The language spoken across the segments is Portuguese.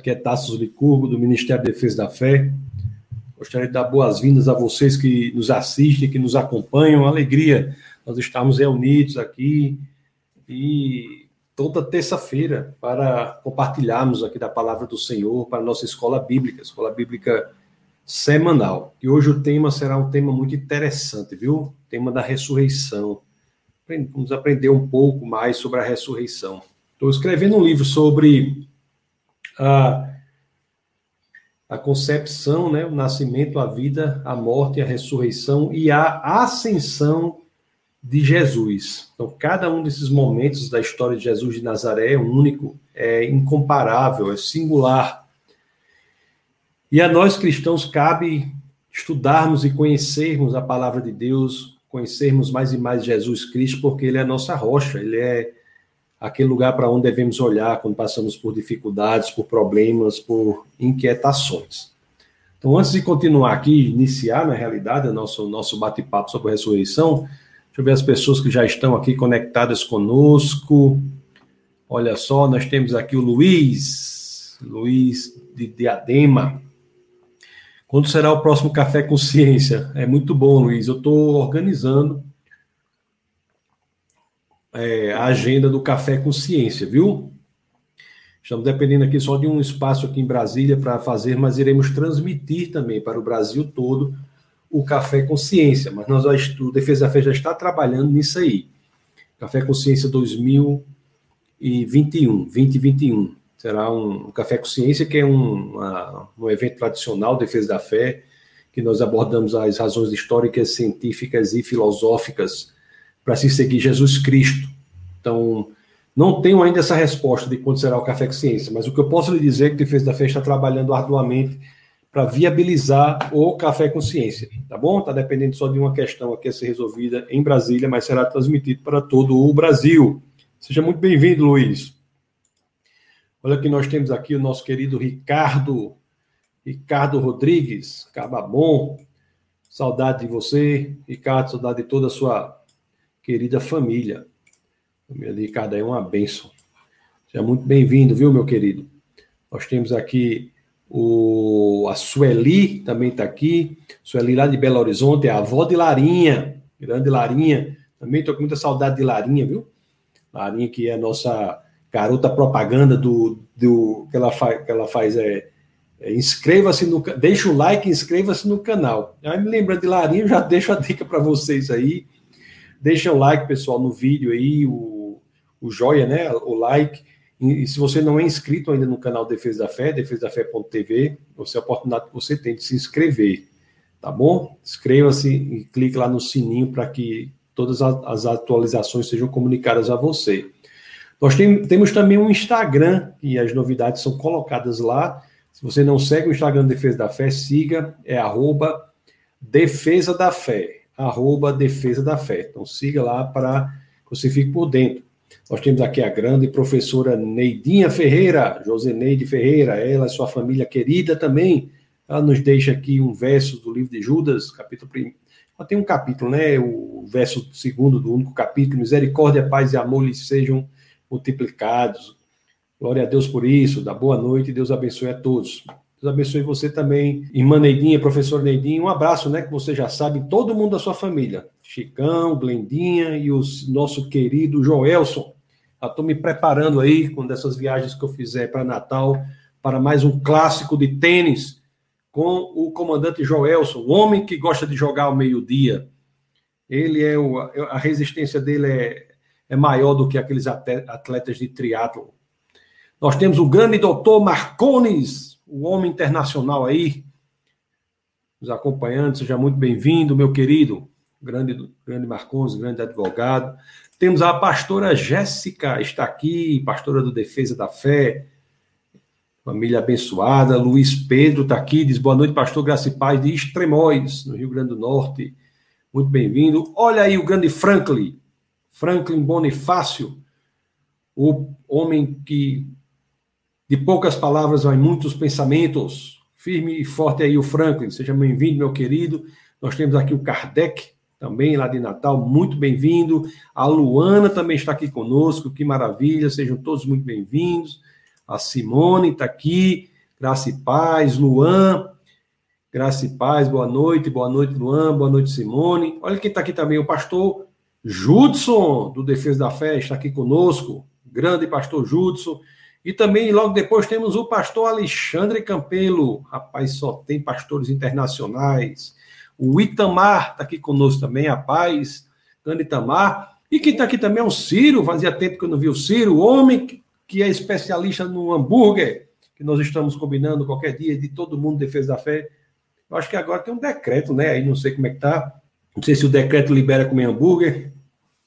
Aqui é Tassos Licurgo, do Ministério da Defesa da Fé. Gostaria de dar boas-vindas a vocês que nos assistem, que nos acompanham. Alegria nós estamos reunidos aqui e toda terça-feira para compartilharmos aqui da palavra do Senhor para a nossa escola bíblica, escola bíblica semanal. E hoje o tema será um tema muito interessante, viu? O tema da ressurreição. Vamos aprender um pouco mais sobre a ressurreição. Estou escrevendo um livro sobre a, a concepção, né, o nascimento, a vida, a morte, a ressurreição e a ascensão de Jesus. Então, cada um desses momentos da história de Jesus de Nazaré é único, é incomparável, é singular. E a nós cristãos cabe estudarmos e conhecermos a palavra de Deus, conhecermos mais e mais Jesus Cristo, porque ele é a nossa rocha, ele é aquele lugar para onde devemos olhar quando passamos por dificuldades, por problemas, por inquietações. Então, antes de continuar aqui, iniciar na realidade o nosso, nosso bate-papo sobre a ressurreição, deixa eu ver as pessoas que já estão aqui conectadas conosco. Olha só, nós temos aqui o Luiz, Luiz de Diadema. Quando será o próximo Café Consciência? É muito bom, Luiz. Eu estou organizando é, a agenda do Café com Ciência, viu? Estamos dependendo aqui só de um espaço aqui em Brasília para fazer, mas iremos transmitir também para o Brasil todo o Café Consciência. Mas nós, o Defesa da Fé já está trabalhando nisso aí. Café Consciência 2021, 2021. Será um, um Café Consciência, que é um, uma, um evento tradicional Defesa da Fé, que nós abordamos as razões históricas, científicas e filosóficas para se seguir Jesus Cristo. Então, não tenho ainda essa resposta de quando será o Café com Ciência, mas o que eu posso lhe dizer é que o Defesa da Fé está trabalhando arduamente para viabilizar o Café com Ciência, tá bom? Está dependendo só de uma questão aqui a ser resolvida em Brasília, mas será transmitido para todo o Brasil. Seja muito bem-vindo, Luiz. Olha que nós temos aqui o nosso querido Ricardo, Ricardo Rodrigues, Cababom. Saudade de você, Ricardo, saudade de toda a sua querida família. Família de Ricardo é uma bênção. Seja muito bem-vindo, viu, meu querido? Nós temos aqui o, a Sueli, também está aqui. Sueli lá de Belo Horizonte, é a avó de Larinha, grande Larinha. Também estou com muita saudade de Larinha, viu? Larinha, que é a nossa garota propaganda do, do que ela faz, que ela faz é, é inscreva-se no deixa o like, inscreva-se no canal. Aí me lembrando de Larinha, já deixo a dica para vocês aí. Deixa o like, pessoal, no vídeo aí, o, o joia, né? O like. E, e se você não é inscrito ainda no canal Defesa da Fé, defesadafé.tv, você é a oportunidade que você tem de se inscrever, tá bom? Inscreva-se e clique lá no sininho para que todas as atualizações sejam comunicadas a você. Nós tem, temos também um Instagram e as novidades são colocadas lá. Se você não segue o Instagram Defesa da Fé, siga, é arroba Defesa da Fé arroba Defesa da Fé. Então siga lá para que você fique por dentro. Nós temos aqui a grande professora Neidinha Ferreira, Joseneide Ferreira, ela e sua família querida também. Ela nos deixa aqui um verso do livro de Judas, capítulo 1. Ela tem um capítulo, né? O verso segundo do único capítulo: Misericórdia, paz e amor lhes sejam multiplicados. Glória a Deus por isso. Da boa noite, Deus abençoe a todos. Deus abençoe você também, irmã Neidinha, professor Neidinha. Um abraço, né? Que você já sabe, todo mundo da sua família. Chicão, Blendinha e o nosso querido Joelson. Estou me preparando aí com dessas viagens que eu fizer para Natal para mais um clássico de tênis com o comandante Joelson, o homem que gosta de jogar ao meio-dia. Ele é o, a resistência dele é, é maior do que aqueles atletas de triatlo. Nós temos o grande doutor Marcones, o homem internacional aí, nos acompanhando, seja muito bem-vindo, meu querido, grande, grande Marcons, grande advogado. Temos a pastora Jéssica, está aqui, pastora do Defesa da Fé, família abençoada. Luiz Pedro está aqui, diz boa noite, pastor Graça e Paz de Extremóis, no Rio Grande do Norte. Muito bem-vindo. Olha aí o grande Franklin, Franklin Bonifácio, o homem que de poucas palavras vai muitos pensamentos. Firme e forte aí o Franklin. Seja bem-vindo, meu querido. Nós temos aqui o Kardec, também lá de Natal, muito bem-vindo. A Luana também está aqui conosco, que maravilha, sejam todos muito bem-vindos. A Simone está aqui. Graça e paz, Luan. Graça e paz, boa noite, boa noite, Luan, boa noite, Simone. Olha quem está aqui também, o pastor Judson, do Defesa da Fé, está aqui conosco. Grande pastor Judson. E também, logo depois, temos o pastor Alexandre Campelo. Rapaz, só tem pastores internacionais. O Itamar está aqui conosco também, a paz. Grande Itamar. E quem está aqui também é o Ciro. Fazia tempo que eu não vi o Ciro, o homem que é especialista no hambúrguer, que nós estamos combinando qualquer dia de todo mundo defesa da fé. Eu acho que agora tem um decreto, né? Aí não sei como é que tá. Não sei se o decreto libera comer hambúrguer,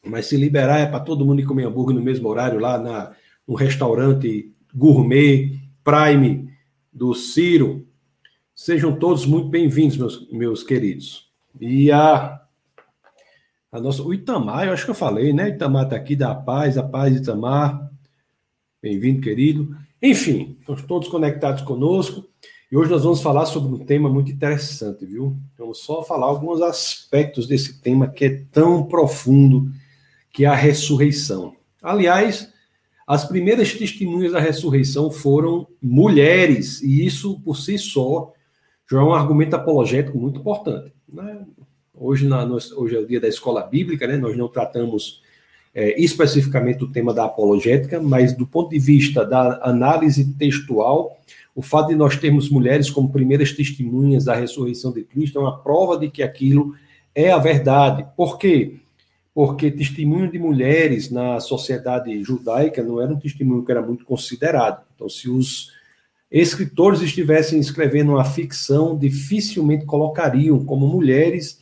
mas se liberar é para todo mundo comer hambúrguer no mesmo horário lá na, no restaurante gourmet Prime do Ciro. Sejam todos muito bem-vindos, meus, meus queridos. E a, a nossa, o Itamar, eu acho que eu falei, né? Itamar está aqui, da paz, a paz, Itamar. Bem-vindo, querido. Enfim, estamos todos conectados conosco e hoje nós vamos falar sobre um tema muito interessante, viu? Vamos só falar alguns aspectos desse tema que é tão profundo, que é a ressurreição. Aliás, as primeiras testemunhas da ressurreição foram mulheres, e isso por si só já é um argumento apologético muito importante. Né? Hoje, na, hoje é o dia da escola bíblica, né? nós não tratamos é, especificamente o tema da apologética, mas do ponto de vista da análise textual, o fato de nós termos mulheres como primeiras testemunhas da ressurreição de Cristo é uma prova de que aquilo é a verdade. Por quê? Porque testemunho de mulheres na sociedade judaica não era um testemunho que era muito considerado. Então, se os escritores estivessem escrevendo uma ficção, dificilmente colocariam como mulheres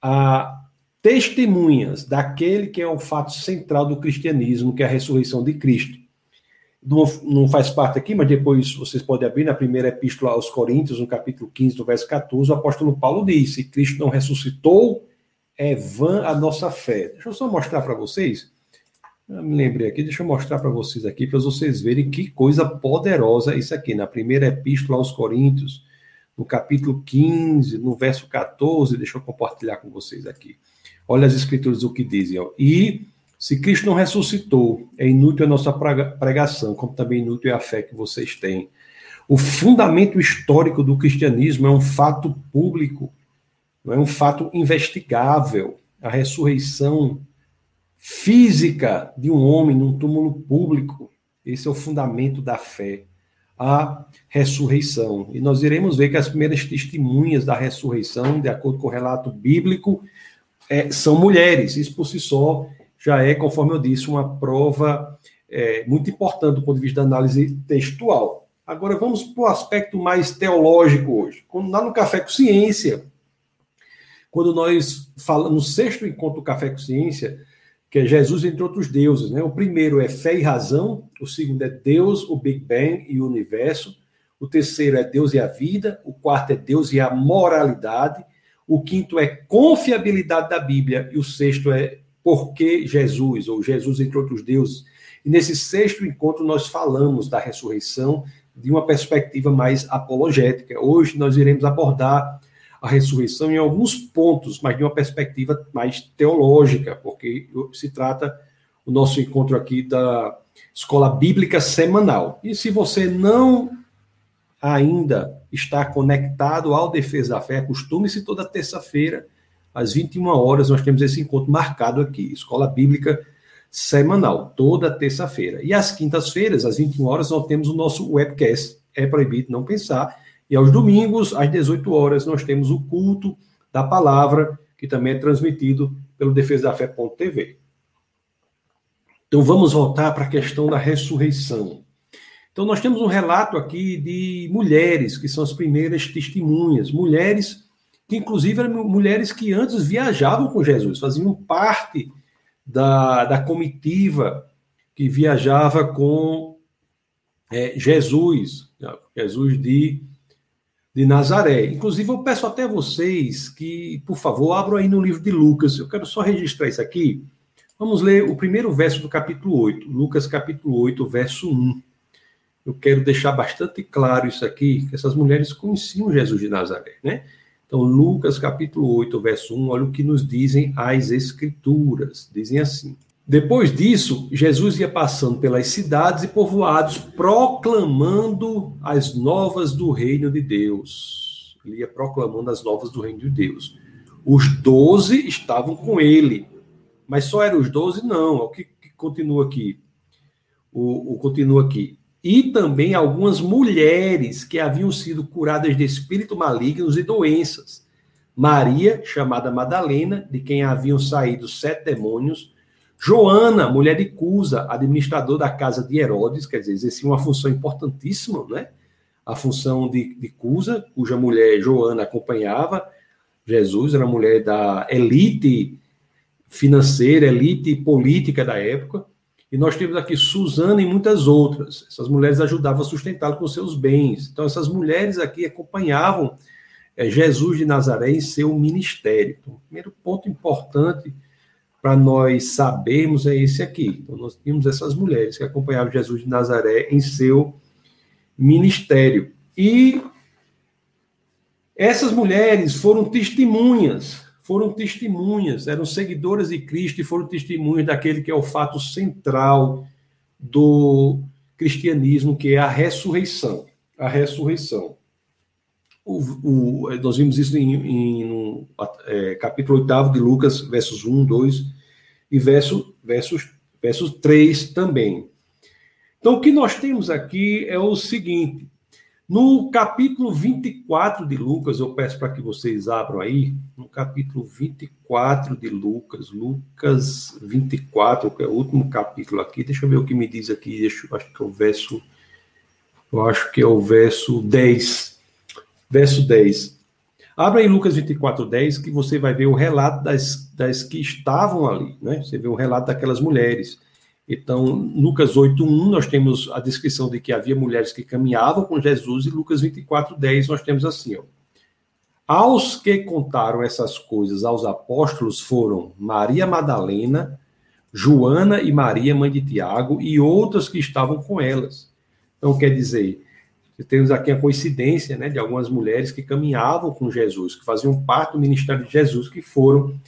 a testemunhas daquele que é o fato central do cristianismo, que é a ressurreição de Cristo. Não, não faz parte aqui, mas depois vocês podem abrir na primeira epístola aos Coríntios, no capítulo 15, do verso 14, o apóstolo Paulo diz: Se Cristo não ressuscitou, é vã a nossa fé. Deixa eu só mostrar para vocês. Eu me lembrei aqui, deixa eu mostrar para vocês aqui, para vocês verem que coisa poderosa isso aqui. Na primeira epístola aos Coríntios, no capítulo 15, no verso 14, deixa eu compartilhar com vocês aqui. Olha as escrituras o que dizem. Ó. E se Cristo não ressuscitou, é inútil a nossa pregação, como também inútil é a fé que vocês têm. O fundamento histórico do cristianismo é um fato público, não é um fato investigável. A ressurreição física de um homem num túmulo público, esse é o fundamento da fé, a ressurreição. E nós iremos ver que as primeiras testemunhas da ressurreição, de acordo com o relato bíblico, é, são mulheres. Isso por si só já é, conforme eu disse, uma prova é, muito importante do ponto de vista da análise textual. Agora vamos para o aspecto mais teológico hoje. Quando lá no Café com Ciência, quando nós falamos no sexto encontro do Café com Ciência, que é Jesus entre outros deuses, né? O primeiro é fé e razão, o segundo é Deus, o Big Bang e o universo, o terceiro é Deus e a vida, o quarto é Deus e a moralidade, o quinto é confiabilidade da Bíblia, e o sexto é por que Jesus, ou Jesus entre outros deuses. E nesse sexto encontro nós falamos da ressurreição de uma perspectiva mais apologética. Hoje nós iremos abordar a ressurreição em alguns pontos, mas de uma perspectiva mais teológica, porque se trata o nosso encontro aqui da escola bíblica semanal. E se você não ainda está conectado ao Defesa da Fé, acostume-se toda terça-feira, às 21 horas, nós temos esse encontro marcado aqui, Escola Bíblica Semanal, toda terça-feira. E às quintas-feiras, às 21 horas, nós temos o nosso webcast, É Proibido Não Pensar. E aos domingos, às 18 horas, nós temos o culto da palavra, que também é transmitido pelo Defesa da Fé.tv. Então vamos voltar para a questão da ressurreição. Então, nós temos um relato aqui de mulheres, que são as primeiras testemunhas, mulheres que, inclusive, eram mulheres que antes viajavam com Jesus, faziam parte da, da comitiva que viajava com é, Jesus, Jesus de, de Nazaré. Inclusive, eu peço até vocês que, por favor, abram aí no livro de Lucas. Eu quero só registrar isso aqui. Vamos ler o primeiro verso do capítulo 8, Lucas capítulo 8, verso 1 eu quero deixar bastante claro isso aqui, que essas mulheres conheciam Jesus de Nazaré, né? Então, Lucas capítulo 8, verso 1, olha o que nos dizem as escrituras. Dizem assim: Depois disso, Jesus ia passando pelas cidades e povoados, proclamando as novas do reino de Deus. Ele ia proclamando as novas do reino de Deus. Os doze estavam com ele, mas só eram os doze? Não. O que, que continua aqui? O, o continua aqui. E também algumas mulheres que haviam sido curadas de espíritos malignos e doenças. Maria, chamada Madalena, de quem haviam saído sete demônios Joana, mulher de Cusa, administrador da casa de Herodes, quer dizer, exercia uma função importantíssima, né? A função de, de Cusa, cuja mulher Joana acompanhava Jesus, era mulher da elite financeira, elite política da época. E nós temos aqui Susana e muitas outras. Essas mulheres ajudavam a sustentá-lo com seus bens. Então, essas mulheres aqui acompanhavam é, Jesus de Nazaré em seu ministério. Então, primeiro ponto importante para nós sabermos é esse aqui. Então, nós tínhamos essas mulheres que acompanhavam Jesus de Nazaré em seu ministério. E essas mulheres foram testemunhas, foram testemunhas, eram seguidoras de Cristo e foram testemunhas daquele que é o fato central do cristianismo, que é a ressurreição. A ressurreição. O, o, nós vimos isso em, em no, é, capítulo 8 de Lucas, versos 1, 2 e verso, versos, versos 3 também. Então, o que nós temos aqui é o seguinte: no capítulo 24 de Lucas, eu peço para que vocês abram aí, no capítulo 24 de Lucas, Lucas 24, que é o último capítulo aqui, deixa eu ver o que me diz aqui, deixa, acho que é o verso, eu acho que é o verso 10 verso 10. Abra em Lucas 24, 10, que você vai ver o relato das, das que estavam ali, né? Você vê o relato daquelas mulheres. Então, Lucas 8, 1, nós temos a descrição de que havia mulheres que caminhavam com Jesus, e Lucas 24, 10, nós temos assim, ó. Aos que contaram essas coisas aos apóstolos foram Maria Madalena, Joana e Maria, mãe de Tiago, e outras que estavam com elas. Então, quer dizer, temos aqui a coincidência né, de algumas mulheres que caminhavam com Jesus, que faziam parte do ministério de Jesus, que foram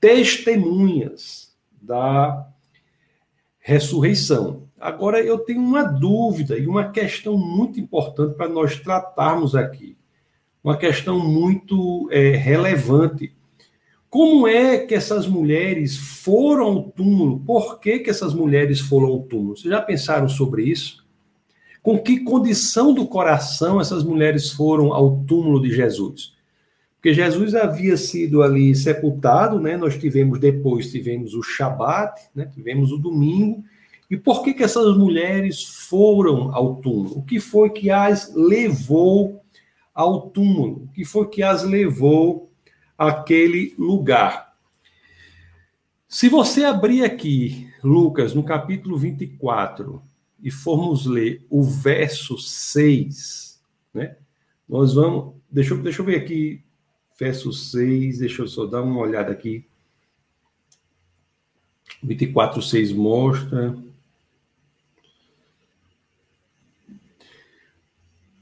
testemunhas da ressurreição. Agora, eu tenho uma dúvida e uma questão muito importante para nós tratarmos aqui. Uma questão muito é, relevante. Como é que essas mulheres foram ao túmulo? Por que, que essas mulheres foram ao túmulo? Vocês já pensaram sobre isso? Com que condição do coração essas mulheres foram ao túmulo de Jesus. Porque Jesus havia sido ali sepultado, né? Nós tivemos depois, tivemos o Shabat, né? Tivemos o domingo. E por que que essas mulheres foram ao túmulo? O que foi que as levou ao túmulo? O que foi que as levou àquele lugar? Se você abrir aqui Lucas no capítulo 24, e formos ler o verso 6, né? Nós vamos. Deixa eu, deixa eu ver aqui, verso 6, deixa eu só dar uma olhada aqui. 24, 6 mostra.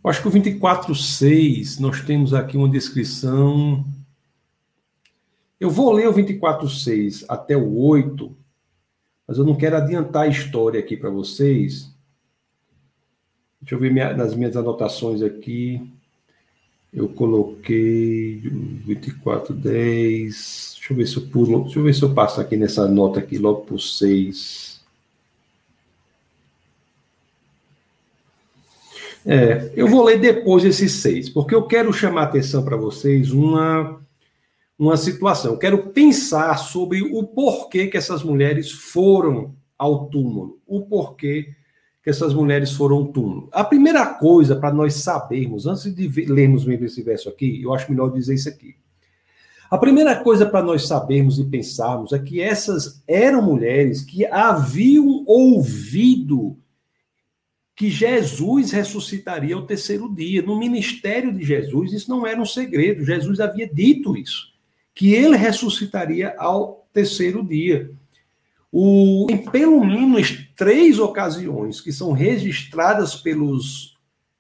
Acho que o 24, 6, nós temos aqui uma descrição. Eu vou ler o 24, 6 até o 8, mas eu não quero adiantar a história aqui para vocês. Deixa eu ver minha, nas minhas anotações aqui. Eu coloquei 2410. Deixa eu ver se eu pulo. Deixa eu ver se eu passo aqui nessa nota aqui logo por 6. É, eu vou ler depois esses seis, porque eu quero chamar a atenção para vocês uma uma situação. Eu quero pensar sobre o porquê que essas mulheres foram ao túmulo, o porquê que essas mulheres foram ao túmulo. A primeira coisa para nós sabermos, antes de lermos mesmo esse verso aqui, eu acho melhor dizer isso aqui. A primeira coisa para nós sabermos e pensarmos é que essas eram mulheres que haviam ouvido que Jesus ressuscitaria ao terceiro dia. No ministério de Jesus, isso não era um segredo. Jesus havia dito isso que ele ressuscitaria ao terceiro dia. O, em pelo menos três ocasiões que são registradas pelos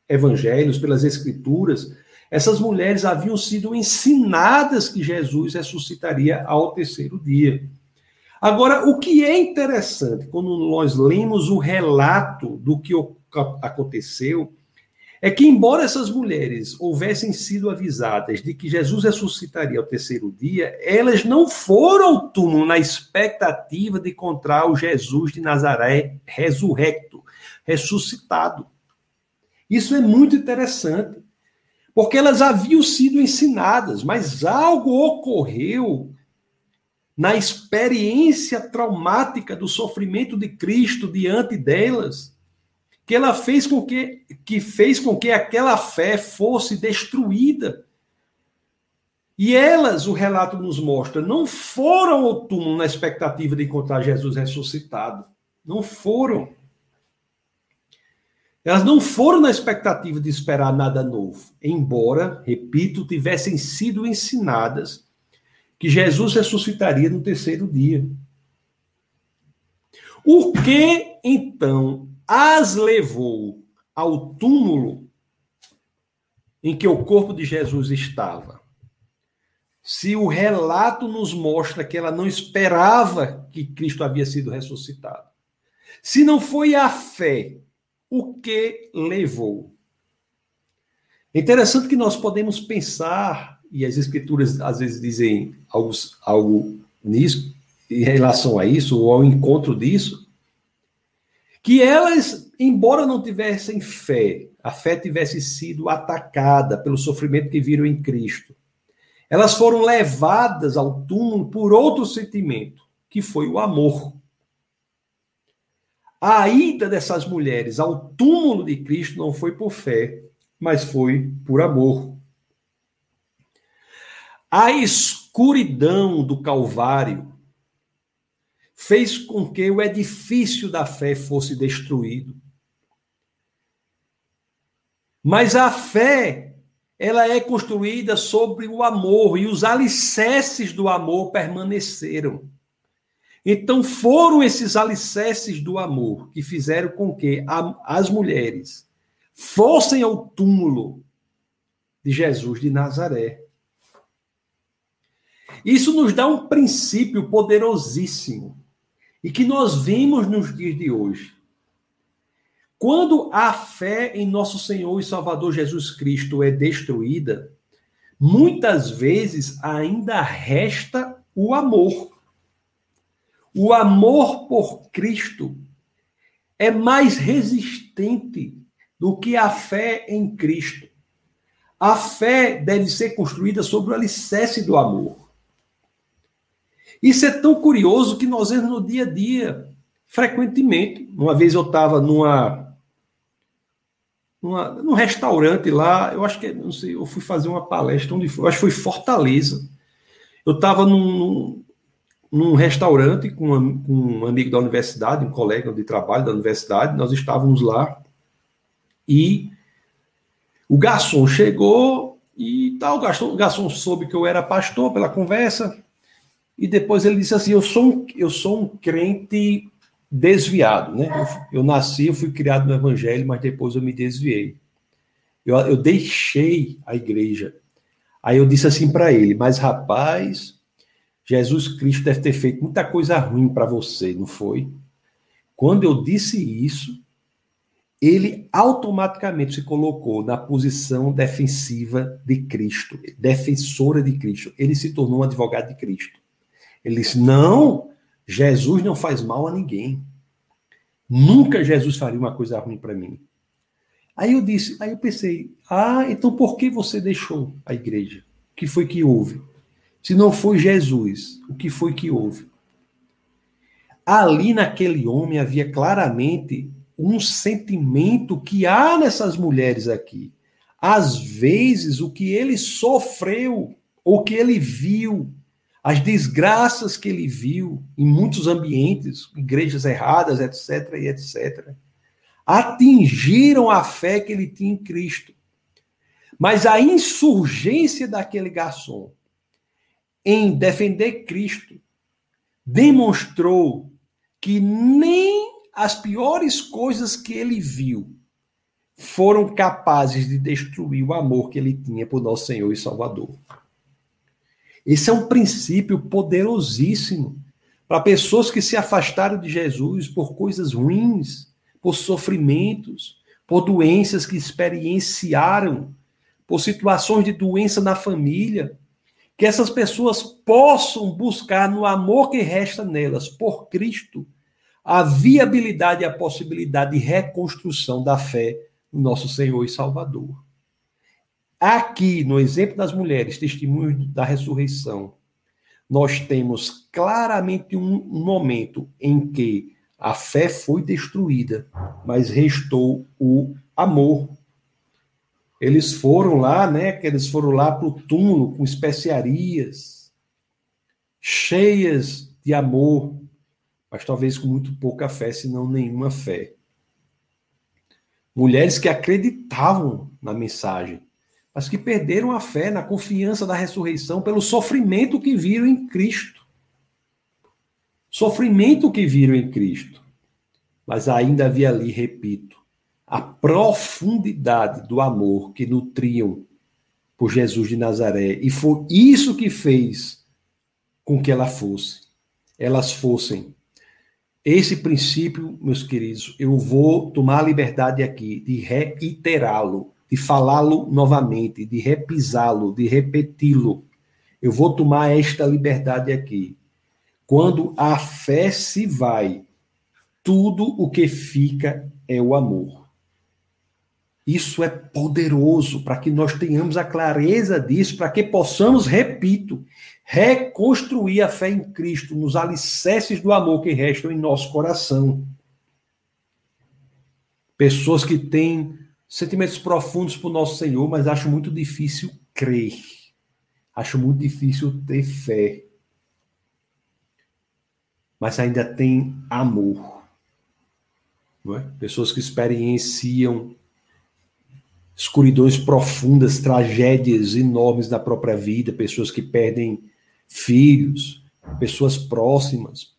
evangelhos, pelas escrituras, essas mulheres haviam sido ensinadas que Jesus ressuscitaria ao terceiro dia. Agora, o que é interessante quando nós lemos o relato do que aconteceu é que, embora essas mulheres houvessem sido avisadas de que Jesus ressuscitaria ao terceiro dia, elas não foram ao túmulo na expectativa de encontrar o Jesus de Nazaré ressurrecto, ressuscitado. Isso é muito interessante, porque elas haviam sido ensinadas, mas algo ocorreu na experiência traumática do sofrimento de Cristo diante delas que ela fez com que, que fez com que aquela fé fosse destruída. E elas, o relato nos mostra, não foram ao túmulo na expectativa de encontrar Jesus ressuscitado. Não foram. Elas não foram na expectativa de esperar nada novo, embora, repito, tivessem sido ensinadas que Jesus ressuscitaria no terceiro dia. O que, então, as levou ao túmulo em que o corpo de Jesus estava. Se o relato nos mostra que ela não esperava que Cristo havia sido ressuscitado. Se não foi a fé, o que levou? É interessante que nós podemos pensar, e as escrituras às vezes dizem algo, algo nisso, em relação a isso, ou ao encontro disso, que elas, embora não tivessem fé, a fé tivesse sido atacada pelo sofrimento que viram em Cristo, elas foram levadas ao túmulo por outro sentimento, que foi o amor. A ida dessas mulheres ao túmulo de Cristo não foi por fé, mas foi por amor. A escuridão do Calvário fez com que o edifício da fé fosse destruído. Mas a fé, ela é construída sobre o amor e os alicerces do amor permaneceram. Então foram esses alicerces do amor que fizeram com que a, as mulheres fossem ao túmulo de Jesus de Nazaré. Isso nos dá um princípio poderosíssimo e que nós vimos nos dias de hoje. Quando a fé em nosso Senhor e Salvador Jesus Cristo é destruída, muitas vezes ainda resta o amor. O amor por Cristo é mais resistente do que a fé em Cristo. A fé deve ser construída sobre o alicerce do amor. Isso é tão curioso que nós vemos no dia a dia, frequentemente. Uma vez eu estava numa, numa, num restaurante lá, eu acho que, não sei, eu fui fazer uma palestra, onde foi? Eu acho que foi Fortaleza. Eu estava num, num restaurante com, uma, com um amigo da universidade, um colega de trabalho da universidade, nós estávamos lá e o garçom chegou e tal, o garçom, o garçom soube que eu era pastor pela conversa, e depois ele disse assim: Eu sou um, eu sou um crente desviado, né? Eu, eu nasci, eu fui criado no Evangelho, mas depois eu me desviei. Eu, eu deixei a igreja. Aí eu disse assim para ele: Mas rapaz, Jesus Cristo deve ter feito muita coisa ruim para você, não foi? Quando eu disse isso, ele automaticamente se colocou na posição defensiva de Cristo, defensora de Cristo. Ele se tornou um advogado de Cristo. Ele disse: Não, Jesus não faz mal a ninguém. Nunca Jesus faria uma coisa ruim para mim. Aí eu disse, aí eu pensei, ah, então por que você deixou a igreja? O que foi que houve? Se não foi Jesus, o que foi que houve? Ali naquele homem havia claramente um sentimento que há nessas mulheres aqui. Às vezes, o que ele sofreu, ou que ele viu, as desgraças que ele viu em muitos ambientes, igrejas erradas, etc, e etc, atingiram a fé que ele tinha em Cristo. Mas a insurgência daquele garçom em defender Cristo demonstrou que nem as piores coisas que ele viu foram capazes de destruir o amor que ele tinha por nosso Senhor e Salvador. Esse é um princípio poderosíssimo para pessoas que se afastaram de Jesus por coisas ruins, por sofrimentos, por doenças que experienciaram, por situações de doença na família, que essas pessoas possam buscar no amor que resta nelas por Cristo a viabilidade e a possibilidade de reconstrução da fé no nosso Senhor e Salvador. Aqui, no exemplo das mulheres, testemunhos da ressurreição, nós temos claramente um momento em que a fé foi destruída, mas restou o amor. Eles foram lá, né? Que eles foram lá para o túmulo com especiarias, cheias de amor, mas talvez com muito pouca fé, se não nenhuma fé. Mulheres que acreditavam na mensagem, mas que perderam a fé na confiança da ressurreição pelo sofrimento que viram em Cristo. Sofrimento que viram em Cristo. Mas ainda havia ali, repito, a profundidade do amor que nutriam por Jesus de Nazaré. E foi isso que fez com que ela fosse, elas fossem. Esse princípio, meus queridos, eu vou tomar a liberdade aqui de reiterá-lo de falá-lo novamente, de repisá-lo, de repeti-lo. Eu vou tomar esta liberdade aqui. Quando a fé se vai, tudo o que fica é o amor. Isso é poderoso para que nós tenhamos a clareza disso, para que possamos, repito, reconstruir a fé em Cristo nos alicerces do amor que restam em nosso coração. Pessoas que têm sentimentos profundos para o nosso Senhor, mas acho muito difícil crer. Acho muito difícil ter fé. Mas ainda tem amor. É? Pessoas que experienciam escuridões profundas, tragédias enormes da própria vida, pessoas que perdem filhos, pessoas próximas,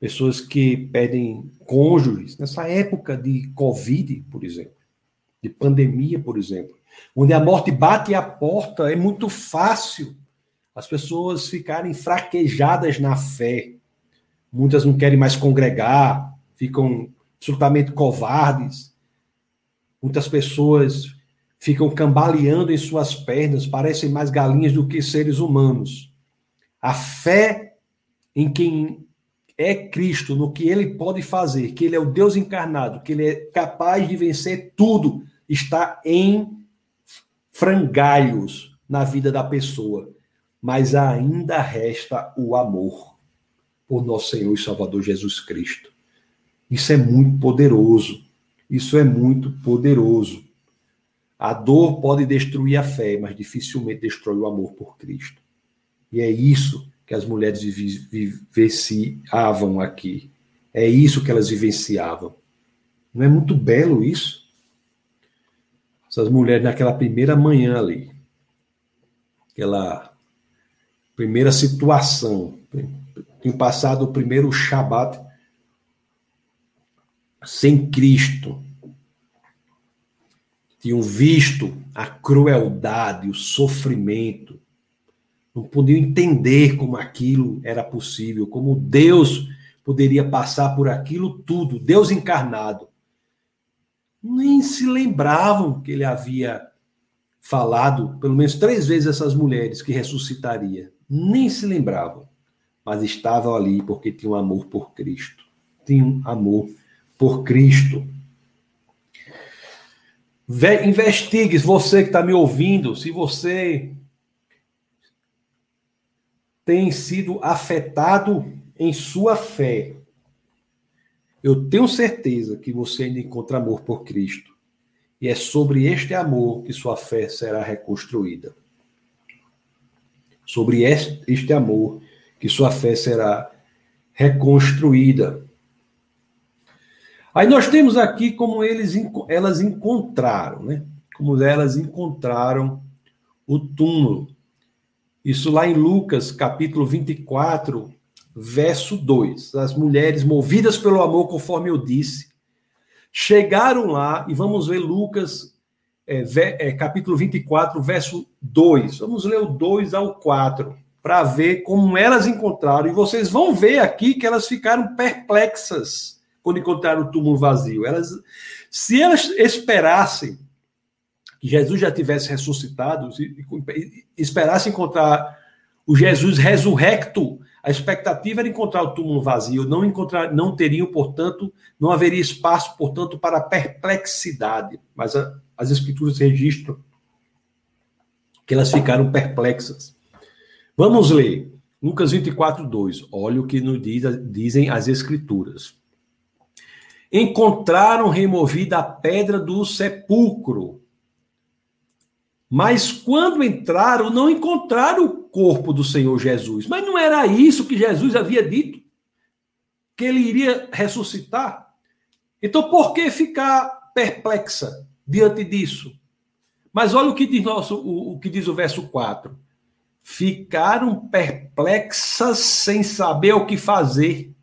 pessoas que perdem cônjuges. Nessa época de Covid, por exemplo de pandemia, por exemplo, onde a morte bate à porta, é muito fácil as pessoas ficarem fraquejadas na fé. Muitas não querem mais congregar, ficam absolutamente covardes. Muitas pessoas ficam cambaleando em suas pernas, parecem mais galinhas do que seres humanos. A fé em quem é Cristo, no que ele pode fazer, que ele é o Deus encarnado, que ele é capaz de vencer tudo, está em frangalhos na vida da pessoa, mas ainda resta o amor por nosso Senhor e Salvador Jesus Cristo. Isso é muito poderoso. Isso é muito poderoso. A dor pode destruir a fé, mas dificilmente destrói o amor por Cristo. E é isso que as mulheres vivenciavam aqui. É isso que elas vivenciavam. Não é muito belo isso? Essas mulheres naquela primeira manhã ali, aquela primeira situação, tinham passado o primeiro Shabat sem Cristo, tinham visto a crueldade, o sofrimento, não podiam entender como aquilo era possível, como Deus poderia passar por aquilo tudo, Deus encarnado nem se lembravam que ele havia falado, pelo menos três vezes, essas mulheres que ressuscitaria. Nem se lembravam, mas estavam ali porque tinham amor por Cristo. Tinham amor por Cristo. Investigue, você que está me ouvindo, se você tem sido afetado em sua fé eu tenho certeza que você ainda encontra amor por Cristo. E é sobre este amor que sua fé será reconstruída. Sobre este amor que sua fé será reconstruída. Aí nós temos aqui como eles, elas encontraram, né? Como elas encontraram o túmulo. Isso lá em Lucas, capítulo 24, verso 2. As mulheres movidas pelo amor, conforme eu disse, chegaram lá, e vamos ver Lucas, é, é, capítulo 24, verso 2. Vamos ler o 2 ao 4. para ver como elas encontraram. E vocês vão ver aqui que elas ficaram perplexas quando encontraram o túmulo vazio. Elas, se elas esperassem que Jesus já tivesse ressuscitado, esperassem encontrar o Jesus ressurrecto, a expectativa era encontrar o túmulo vazio, não encontrar, não teriam, portanto, não haveria espaço, portanto, para perplexidade. Mas a, as escrituras registram que elas ficaram perplexas. Vamos ler Lucas 24, 2. Olha o que nos diz, dizem as escrituras. Encontraram removida a pedra do sepulcro. Mas quando entraram, não encontraram o corpo do Senhor Jesus. Mas não era isso que Jesus havia dito? Que ele iria ressuscitar? Então, por que ficar perplexa diante disso? Mas olha o que diz, nosso, o, o que diz o verso 4. Ficaram perplexas sem saber o que fazer.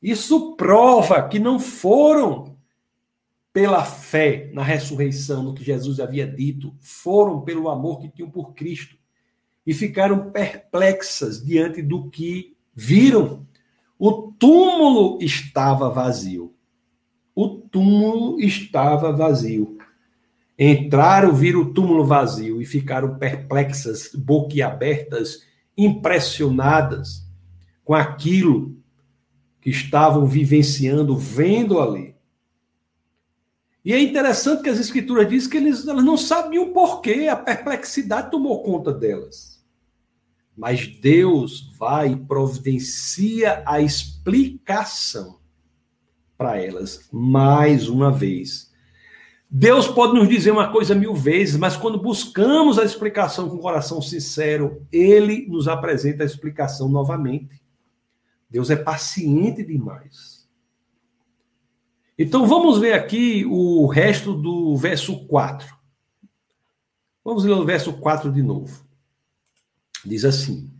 Isso prova que não foram pela fé na ressurreição, no que Jesus havia dito, foram pelo amor que tinham por Cristo e ficaram perplexas diante do que viram. O túmulo estava vazio. O túmulo estava vazio. Entraram, viram o túmulo vazio e ficaram perplexas, boquiabertas, impressionadas com aquilo que estavam vivenciando, vendo ali. E é interessante que as escrituras dizem que eles, elas não sabiam porquê, a perplexidade tomou conta delas. Mas Deus vai e providencia a explicação para elas, mais uma vez. Deus pode nos dizer uma coisa mil vezes, mas quando buscamos a explicação com coração sincero, Ele nos apresenta a explicação novamente. Deus é paciente demais. Então vamos ver aqui o resto do verso 4. Vamos ler o verso 4 de novo. Diz assim: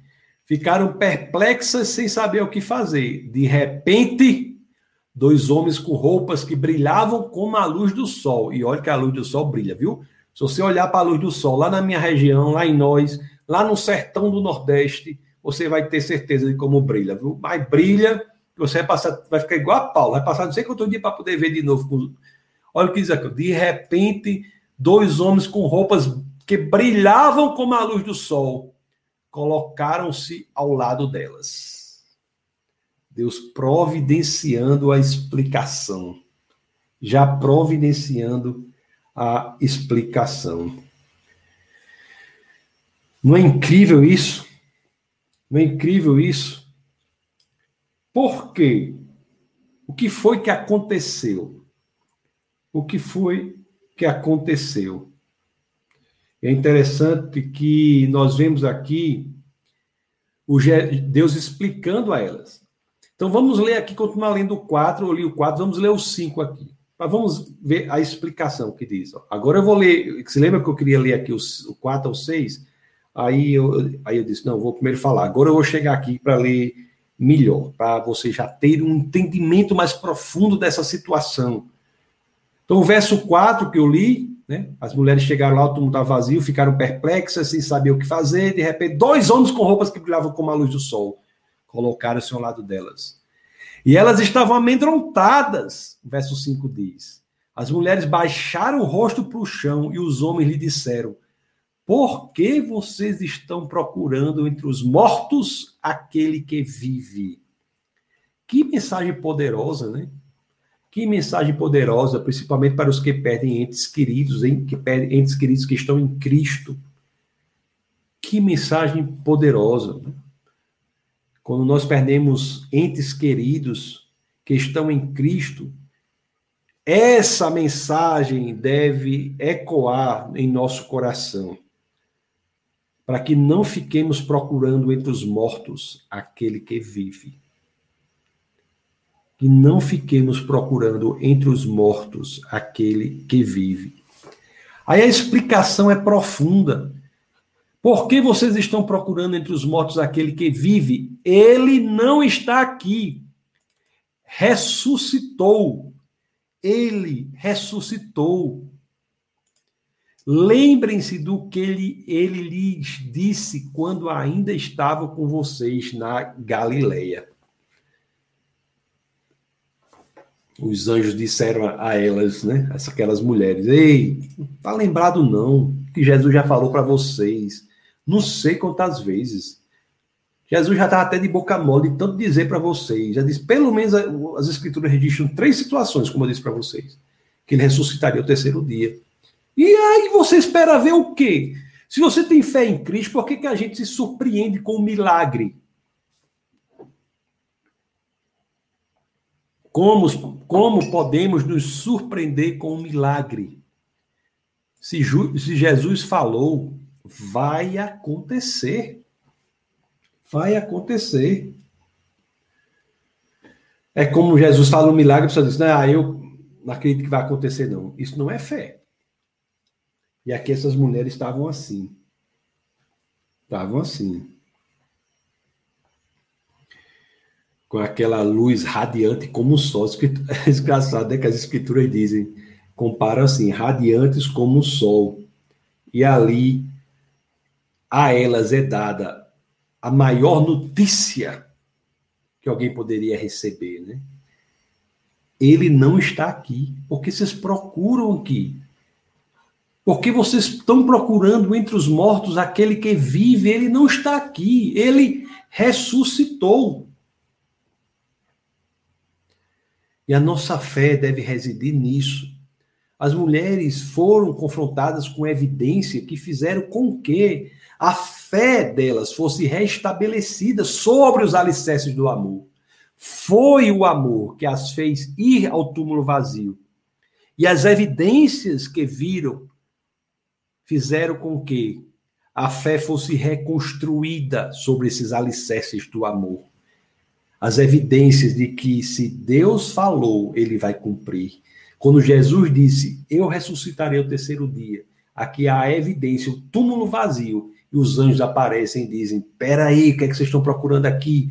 Ficaram perplexas sem saber o que fazer. De repente, dois homens com roupas que brilhavam como a luz do sol. E olha que a luz do sol brilha, viu? Se você olhar para a luz do sol lá na minha região, lá em nós, lá no sertão do Nordeste, você vai ter certeza de como brilha, viu? Mas brilha, você vai passar, vai ficar igual a Paulo, vai passar não sei quanto dia para poder ver de novo. Olha o que diz aqui. De repente, dois homens com roupas que brilhavam como a luz do sol colocaram-se ao lado delas. Deus providenciando a explicação. Já providenciando a explicação. Não é incrível isso? Não é incrível isso? Por quê? O que foi que aconteceu? O que foi que aconteceu? É interessante que nós vemos aqui o Deus explicando a elas. Então vamos ler aqui, continuar lendo o 4, eu li o 4, vamos ler o 5 aqui. Mas vamos ver a explicação que diz. Agora eu vou ler, você lembra que eu queria ler aqui o 4 ao 6? Aí eu, aí eu disse, não, vou primeiro falar. Agora eu vou chegar aqui para ler melhor, para você já ter um entendimento mais profundo dessa situação. Então o verso 4 que eu li, né? As mulheres chegaram lá, o túmulo estava vazio, ficaram perplexas, sem saber o que fazer. De repente, dois homens com roupas que brilhavam como a luz do sol colocaram-se ao lado delas. E elas estavam amedrontadas, verso 5 diz. As mulheres baixaram o rosto para o chão e os homens lhe disseram: Por que vocês estão procurando entre os mortos aquele que vive? Que mensagem poderosa, né? Que mensagem poderosa, principalmente para os que perdem entes queridos, hein? que perdem entes queridos que estão em Cristo. Que mensagem poderosa. Né? Quando nós perdemos entes queridos que estão em Cristo, essa mensagem deve ecoar em nosso coração, para que não fiquemos procurando entre os mortos aquele que vive. Que não fiquemos procurando entre os mortos aquele que vive. Aí a explicação é profunda. Por que vocês estão procurando entre os mortos aquele que vive? Ele não está aqui. Ressuscitou. Ele ressuscitou. Lembrem-se do que ele, ele lhes disse quando ainda estava com vocês na Galileia. Os anjos disseram a elas, né, aquelas mulheres: Ei, não tá lembrado não, que Jesus já falou para vocês. Não sei quantas vezes. Jesus já estava até de boca mole tanto dizer para vocês. Já disse, pelo menos as escrituras registram três situações, como eu disse para vocês, que ele ressuscitaria o terceiro dia. E aí você espera ver o quê? Se você tem fé em Cristo, por que, que a gente se surpreende com o milagre? Como, como podemos nos surpreender com o milagre? Se, se Jesus falou, vai acontecer. Vai acontecer. É como Jesus fala um milagre, a pessoa diz, ah, eu não acredito que vai acontecer, não. Isso não é fé. E aqui essas mulheres estavam assim. Estavam assim. Com aquela luz radiante como o sol. É engraçado, né? Que as escrituras dizem. Comparam assim, radiantes como o sol. E ali a elas é dada a maior notícia que alguém poderia receber, né? Ele não está aqui, porque vocês procuram aqui porque vocês estão procurando entre os mortos aquele que vive, ele não está aqui, ele ressuscitou. E a nossa fé deve residir nisso. As mulheres foram confrontadas com evidência que fizeram com que a fé delas fosse restabelecida sobre os alicerces do amor. Foi o amor que as fez ir ao túmulo vazio. E as evidências que viram fizeram com que a fé fosse reconstruída sobre esses alicerces do amor. As evidências de que se Deus falou, ele vai cumprir. Quando Jesus disse, eu ressuscitarei o terceiro dia, aqui há a evidência, o túmulo vazio, e os anjos aparecem e dizem: Peraí, o que é que vocês estão procurando aqui?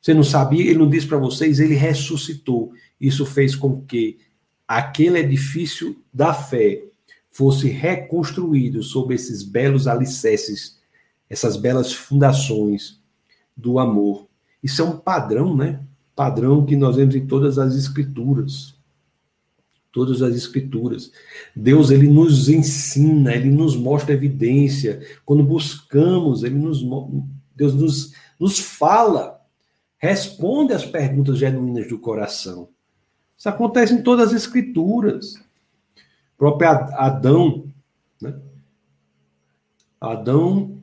Você não sabia? Ele não disse para vocês, ele ressuscitou. Isso fez com que aquele edifício da fé fosse reconstruído sobre esses belos alicerces, essas belas fundações do amor. Isso é um padrão, né? Padrão que nós vemos em todas as escrituras. Todas as escrituras. Deus ele nos ensina, ele nos mostra evidência. Quando buscamos, ele nos Deus nos, nos fala, responde às perguntas genuínas do coração. Isso acontece em todas as escrituras próprio Adão, né? Adão,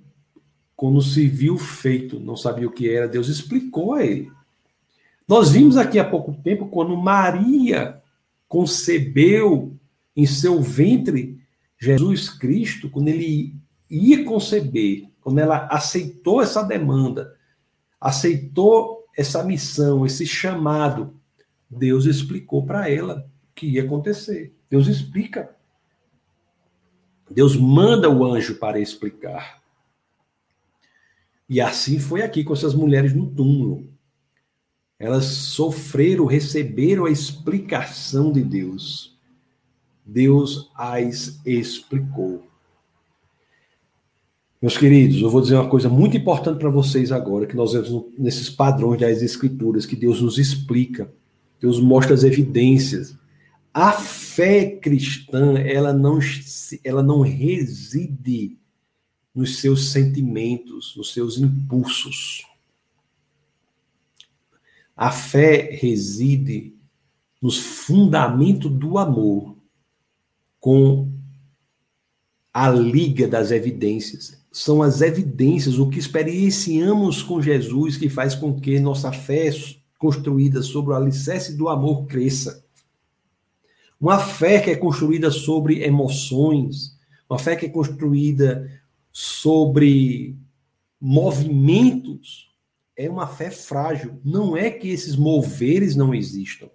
quando se viu feito, não sabia o que era, Deus explicou a ele. Nós vimos aqui há pouco tempo quando Maria concebeu em seu ventre Jesus Cristo, quando ele ia conceber, quando ela aceitou essa demanda, aceitou essa missão, esse chamado, Deus explicou para ela que ia acontecer. Deus explica. Deus manda o anjo para explicar. E assim foi aqui com essas mulheres no túmulo. Elas sofreram, receberam a explicação de Deus. Deus as explicou. Meus queridos, eu vou dizer uma coisa muito importante para vocês agora, que nós vemos nesses padrões das Escrituras, que Deus nos explica, Deus mostra as evidências. A fé cristã, ela não, ela não reside nos seus sentimentos, nos seus impulsos. A fé reside nos fundamentos do amor com a liga das evidências. São as evidências, o que experienciamos com Jesus, que faz com que nossa fé construída sobre o alicerce do amor cresça. Uma fé que é construída sobre emoções, uma fé que é construída sobre movimentos, é uma fé frágil. Não é que esses moveres não existam.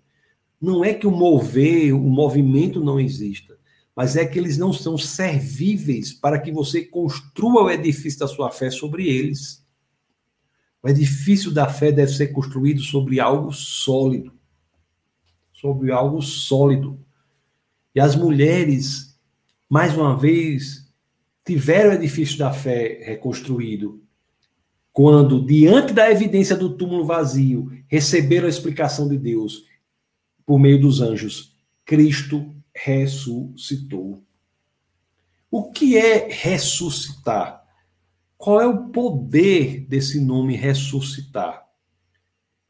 Não é que o mover, o movimento não exista. Mas é que eles não são servíveis para que você construa o edifício da sua fé sobre eles. O edifício da fé deve ser construído sobre algo sólido. Sobre algo sólido. E as mulheres mais uma vez, tiveram o edifício da fé reconstruído, quando, diante da evidência do túmulo vazio, receberam a explicação de Deus por meio dos anjos, Cristo ressuscitou. O que é ressuscitar? Qual é o poder desse nome ressuscitar?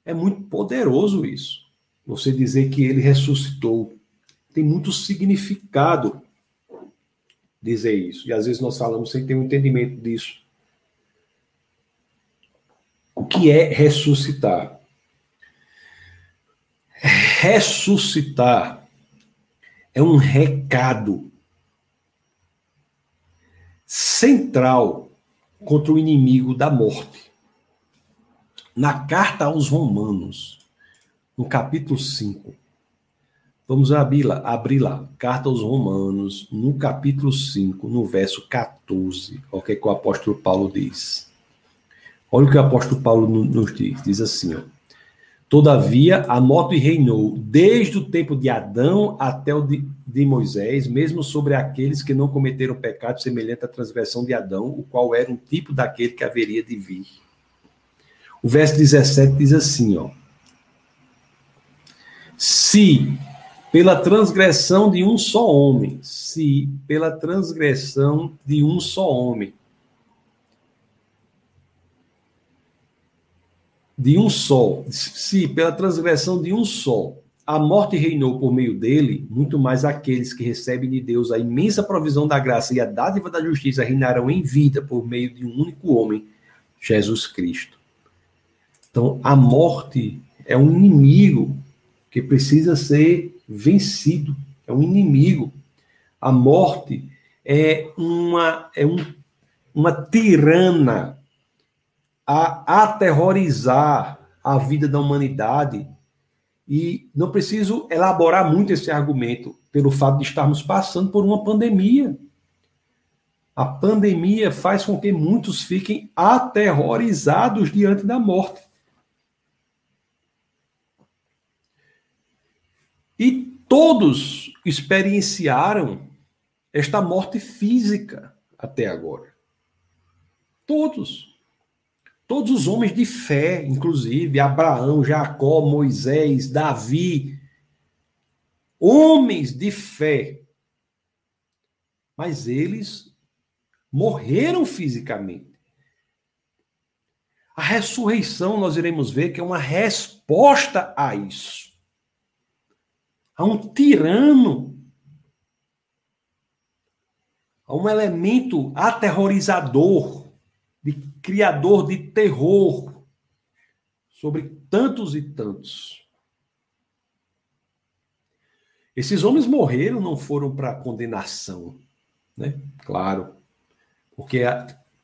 É muito poderoso isso. Você dizer que ele ressuscitou. Tem muito significado dizer isso. E às vezes nós falamos sem ter um entendimento disso. O que é ressuscitar? Ressuscitar é um recado central contra o inimigo da morte. Na carta aos Romanos, no capítulo 5, vamos abrir lá, abrir lá, carta aos Romanos, no capítulo 5, no verso 14, olha o que, é que o apóstolo Paulo diz. Olha o que o apóstolo Paulo nos diz, diz assim, ó. Todavia, a morte reinou desde o tempo de Adão até o de, de, Moisés, mesmo sobre aqueles que não cometeram pecado semelhante à transgressão de Adão, o qual era um tipo daquele que haveria de vir. O verso 17 diz assim, ó. Se pela transgressão de um só homem, se pela transgressão de um só homem, de um só, se pela transgressão de um só. A morte reinou por meio dele, muito mais aqueles que recebem de Deus a imensa provisão da graça e a dádiva da justiça reinarão em vida por meio de um único homem, Jesus Cristo. Então, a morte é um inimigo que precisa ser vencido, é um inimigo. A morte é uma, é um, uma tirana a aterrorizar a vida da humanidade. E não preciso elaborar muito esse argumento pelo fato de estarmos passando por uma pandemia. A pandemia faz com que muitos fiquem aterrorizados diante da morte. E todos experienciaram esta morte física até agora. Todos. Todos os homens de fé, inclusive Abraão, Jacó, Moisés, Davi, homens de fé. Mas eles morreram fisicamente. A ressurreição, nós iremos ver que é uma resposta a isso. A um tirano, a um elemento aterrorizador de criador de terror sobre tantos e tantos. Esses homens morreram, não foram para condenação, né? Claro, porque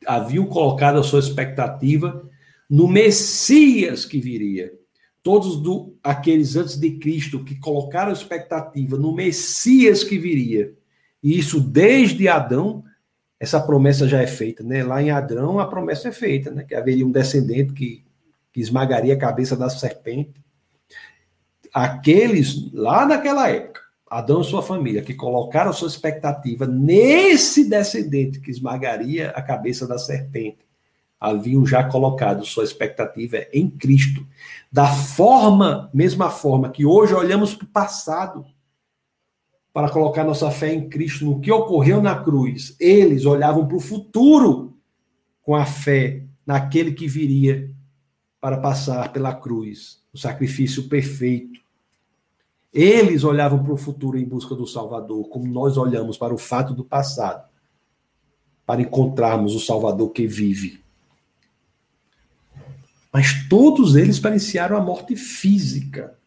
haviam colocado a sua expectativa no Messias que viria. Todos do, aqueles antes de Cristo que colocaram expectativa no Messias que viria, e isso desde Adão essa promessa já é feita, né? Lá em Adrão a promessa é feita, né? Que haveria um descendente que, que esmagaria a cabeça da serpente. Aqueles lá naquela época, Adão e sua família, que colocaram sua expectativa nesse descendente que esmagaria a cabeça da serpente, haviam já colocado sua expectativa em Cristo. Da forma, mesma forma que hoje olhamos para o passado para colocar nossa fé em Cristo, no que ocorreu na cruz. Eles olhavam para o futuro com a fé naquele que viria para passar pela cruz, o sacrifício perfeito. Eles olhavam para o futuro em busca do Salvador, como nós olhamos para o fato do passado, para encontrarmos o Salvador que vive. Mas todos eles experienciaram a morte física.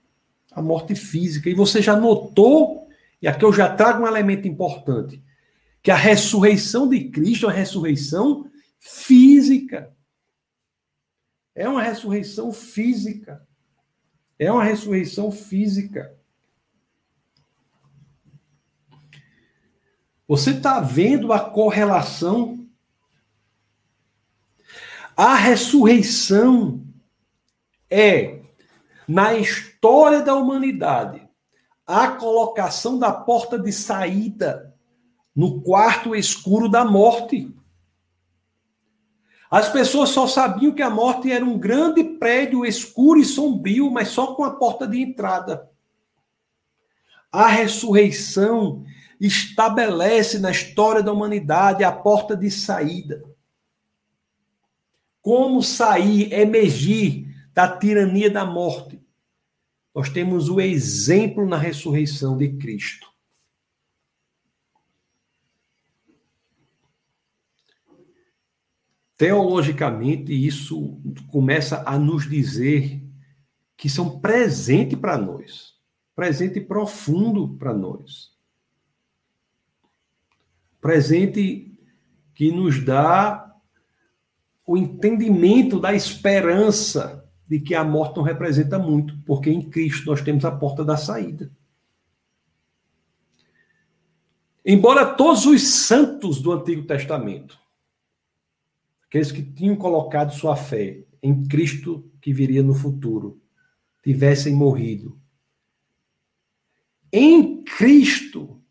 A morte física. E você já notou e aqui eu já trago um elemento importante, que a ressurreição de Cristo é uma ressurreição física. É uma ressurreição física. É uma ressurreição física. Você está vendo a correlação? A ressurreição é, na história da humanidade, a colocação da porta de saída no quarto escuro da morte. As pessoas só sabiam que a morte era um grande prédio escuro e sombrio, mas só com a porta de entrada. A ressurreição estabelece na história da humanidade a porta de saída. Como sair, emergir da tirania da morte? Nós temos o exemplo na ressurreição de Cristo. Teologicamente, isso começa a nos dizer que são presente para nós, presente profundo para nós. Presente que nos dá o entendimento da esperança de que a morte não representa muito, porque em Cristo nós temos a porta da saída. Embora todos os santos do Antigo Testamento aqueles que tinham colocado sua fé em Cristo que viria no futuro, tivessem morrido. Em Cristo,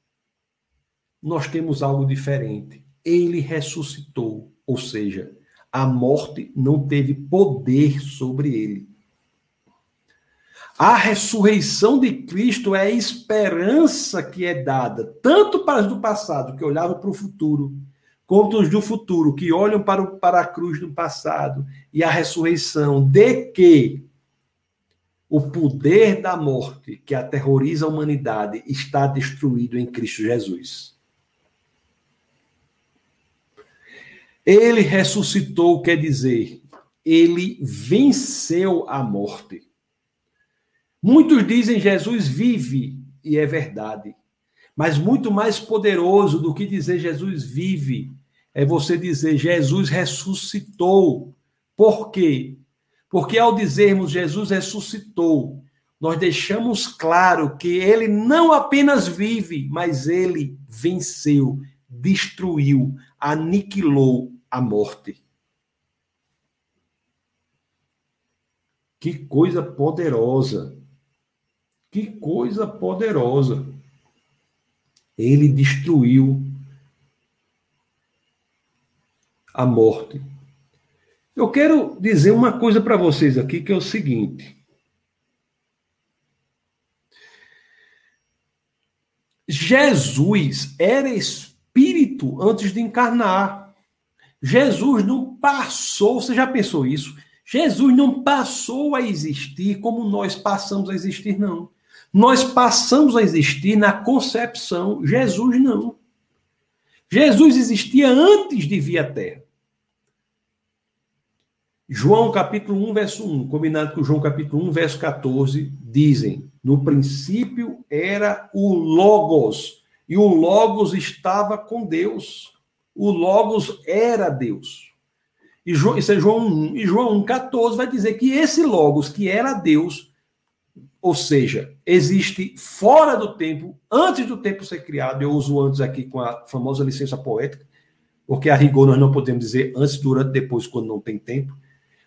nós temos algo diferente. Ele ressuscitou, ou seja, a morte não teve poder sobre ele. A ressurreição de Cristo é a esperança que é dada tanto para os do passado, que olhavam para o futuro, contos do futuro que olham para, o, para a cruz do passado e a ressurreição, de que o poder da morte que aterroriza a humanidade está destruído em Cristo Jesus. Ele ressuscitou, quer dizer, ele venceu a morte. Muitos dizem Jesus vive, e é verdade. Mas muito mais poderoso do que dizer Jesus vive é você dizer Jesus ressuscitou. Por quê? Porque ao dizermos Jesus ressuscitou, nós deixamos claro que ele não apenas vive, mas ele venceu, destruiu, aniquilou a morte. Que coisa poderosa! Que coisa poderosa! Ele destruiu a morte. Eu quero dizer uma coisa para vocês aqui que é o seguinte. Jesus era espírito antes de encarnar. Jesus não passou, você já pensou isso? Jesus não passou a existir como nós passamos a existir, não. Nós passamos a existir na concepção, Jesus não. Jesus existia antes de vir à Terra. João capítulo 1, verso 1, combinado com João capítulo 1, verso 14, dizem: No princípio era o Logos, e o Logos estava com Deus. O Logos era Deus. E João, isso é João 1. E João 1, 14 vai dizer que esse Logos, que era Deus, ou seja, existe fora do tempo, antes do tempo ser criado, eu uso antes aqui com a famosa licença poética, porque a rigor nós não podemos dizer antes, durante, depois, quando não tem tempo.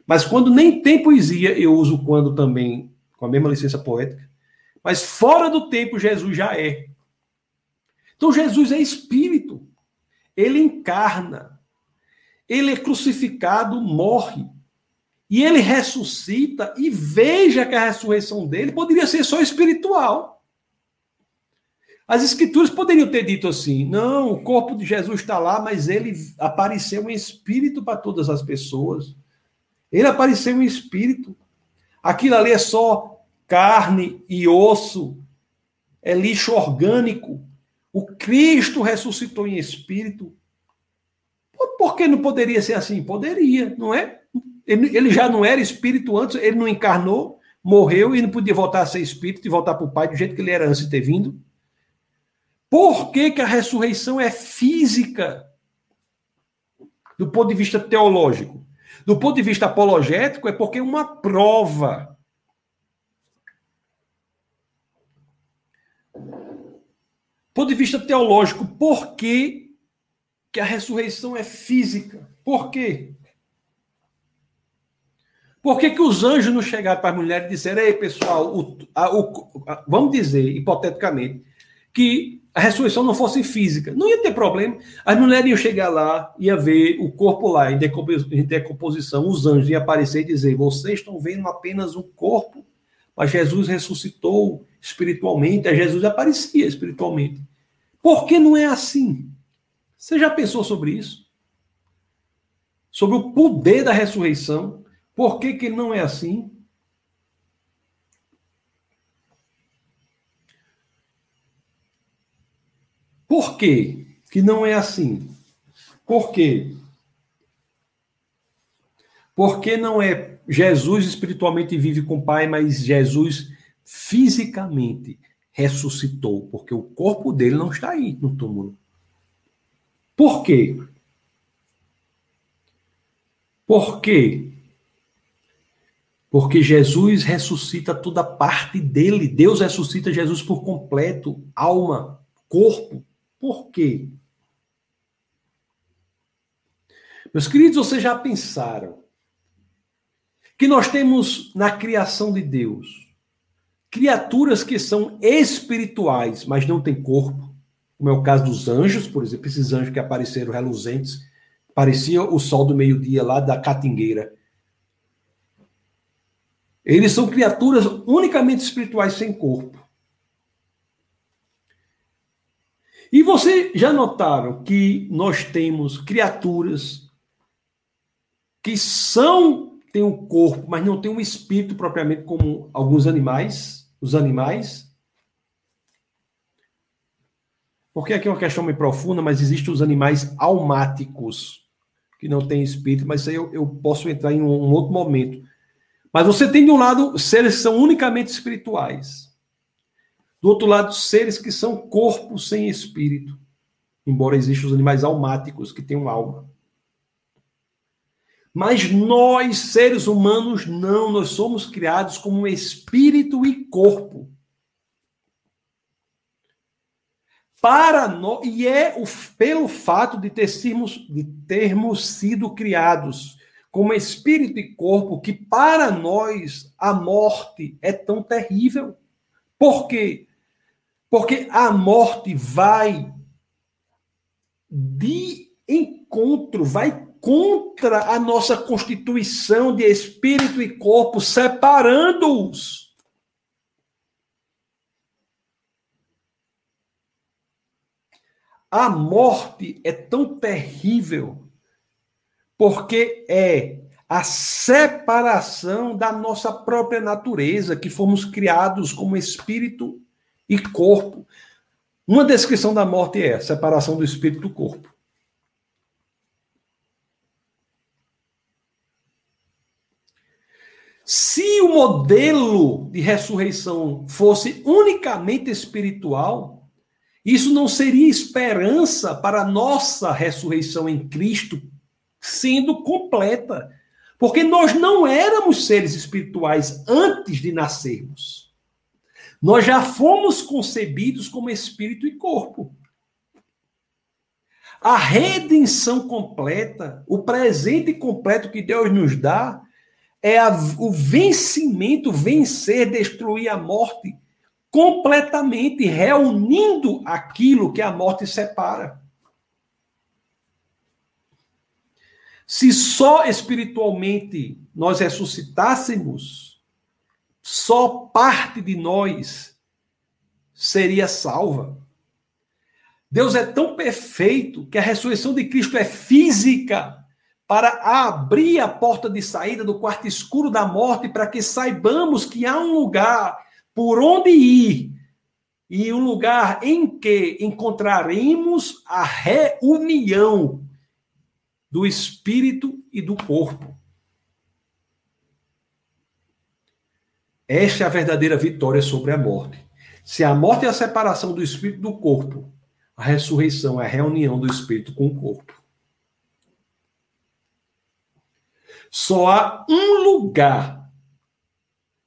Mas quando nem tem poesia, eu uso quando também, com a mesma licença poética. Mas fora do tempo, Jesus já é. Então Jesus é espírito. Ele encarna. Ele é crucificado, morre. E ele ressuscita e veja que a ressurreição dele poderia ser só espiritual. As escrituras poderiam ter dito assim: não, o corpo de Jesus está lá, mas ele apareceu em espírito para todas as pessoas. Ele apareceu em espírito. Aquilo ali é só carne e osso, é lixo orgânico. O Cristo ressuscitou em espírito. Por que não poderia ser assim? Poderia, não é? Ele já não era espírito antes, ele não encarnou, morreu e não podia voltar a ser espírito e voltar para o Pai do jeito que ele era antes de ter vindo. Por que, que a ressurreição é física? Do ponto de vista teológico. Do ponto de vista apologético, é porque é uma prova. Do ponto de vista teológico, por que, que a ressurreição é física? Por quê? Por que, que os anjos não chegaram para as mulheres e disseram: Ei, pessoal, o, a, o, a, vamos dizer, hipoteticamente, que a ressurreição não fosse física. Não ia ter problema. As mulheres iam chegar lá, ia ver o corpo lá em decomposição, os anjos iam aparecer e dizer: vocês estão vendo apenas um corpo, mas Jesus ressuscitou espiritualmente, a Jesus aparecia espiritualmente. Por que não é assim? Você já pensou sobre isso? Sobre o poder da ressurreição? Por que, que não é assim? Por quê que não é assim? Por quê? Porque não é Jesus espiritualmente vive com o Pai, mas Jesus fisicamente ressuscitou, porque o corpo dele não está aí no túmulo. Por quê? Por quê? Porque Jesus ressuscita toda parte dele. Deus ressuscita Jesus por completo, alma, corpo. Por quê? Meus queridos, vocês já pensaram que nós temos na criação de Deus criaturas que são espirituais, mas não têm corpo, como é o caso dos anjos, por exemplo, esses anjos que apareceram reluzentes, parecia o sol do meio-dia lá da catingueira. Eles são criaturas unicamente espirituais sem corpo. E você já notaram que nós temos criaturas que são têm um corpo, mas não têm um espírito propriamente como alguns animais, os animais? Porque aqui é uma questão meio profunda, mas existem os animais almáticos, que não têm espírito, mas isso aí eu, eu posso entrar em um, um outro momento. Mas você tem de um lado seres que são unicamente espirituais. Do outro lado, seres que são corpos sem espírito, embora existam os animais almáticos que têm alma. Mas nós, seres humanos, não, nós somos criados como espírito e corpo. Para nós, e é o, pelo fato de, termos, de termos sido criados como espírito e corpo que para nós a morte é tão terrível. Por quê? Porque a morte vai de encontro, vai contra a nossa constituição de espírito e corpo, separando-os. A morte é tão terrível porque é a separação da nossa própria natureza, que fomos criados como espírito e corpo. Uma descrição da morte é a separação do espírito do corpo. Se o modelo de ressurreição fosse unicamente espiritual, isso não seria esperança para a nossa ressurreição em Cristo sendo completa. Porque nós não éramos seres espirituais antes de nascermos. Nós já fomos concebidos como espírito e corpo. A redenção completa, o presente completo que Deus nos dá, é a, o vencimento, vencer, destruir a morte, completamente reunindo aquilo que a morte separa. Se só espiritualmente nós ressuscitássemos, só parte de nós seria salva. Deus é tão perfeito que a ressurreição de Cristo é física para abrir a porta de saída do quarto escuro da morte para que saibamos que há um lugar por onde ir e um lugar em que encontraremos a reunião do espírito e do corpo. Esta é a verdadeira vitória sobre a morte. Se a morte é a separação do espírito do corpo, a ressurreição é a reunião do espírito com o corpo. Só há um lugar,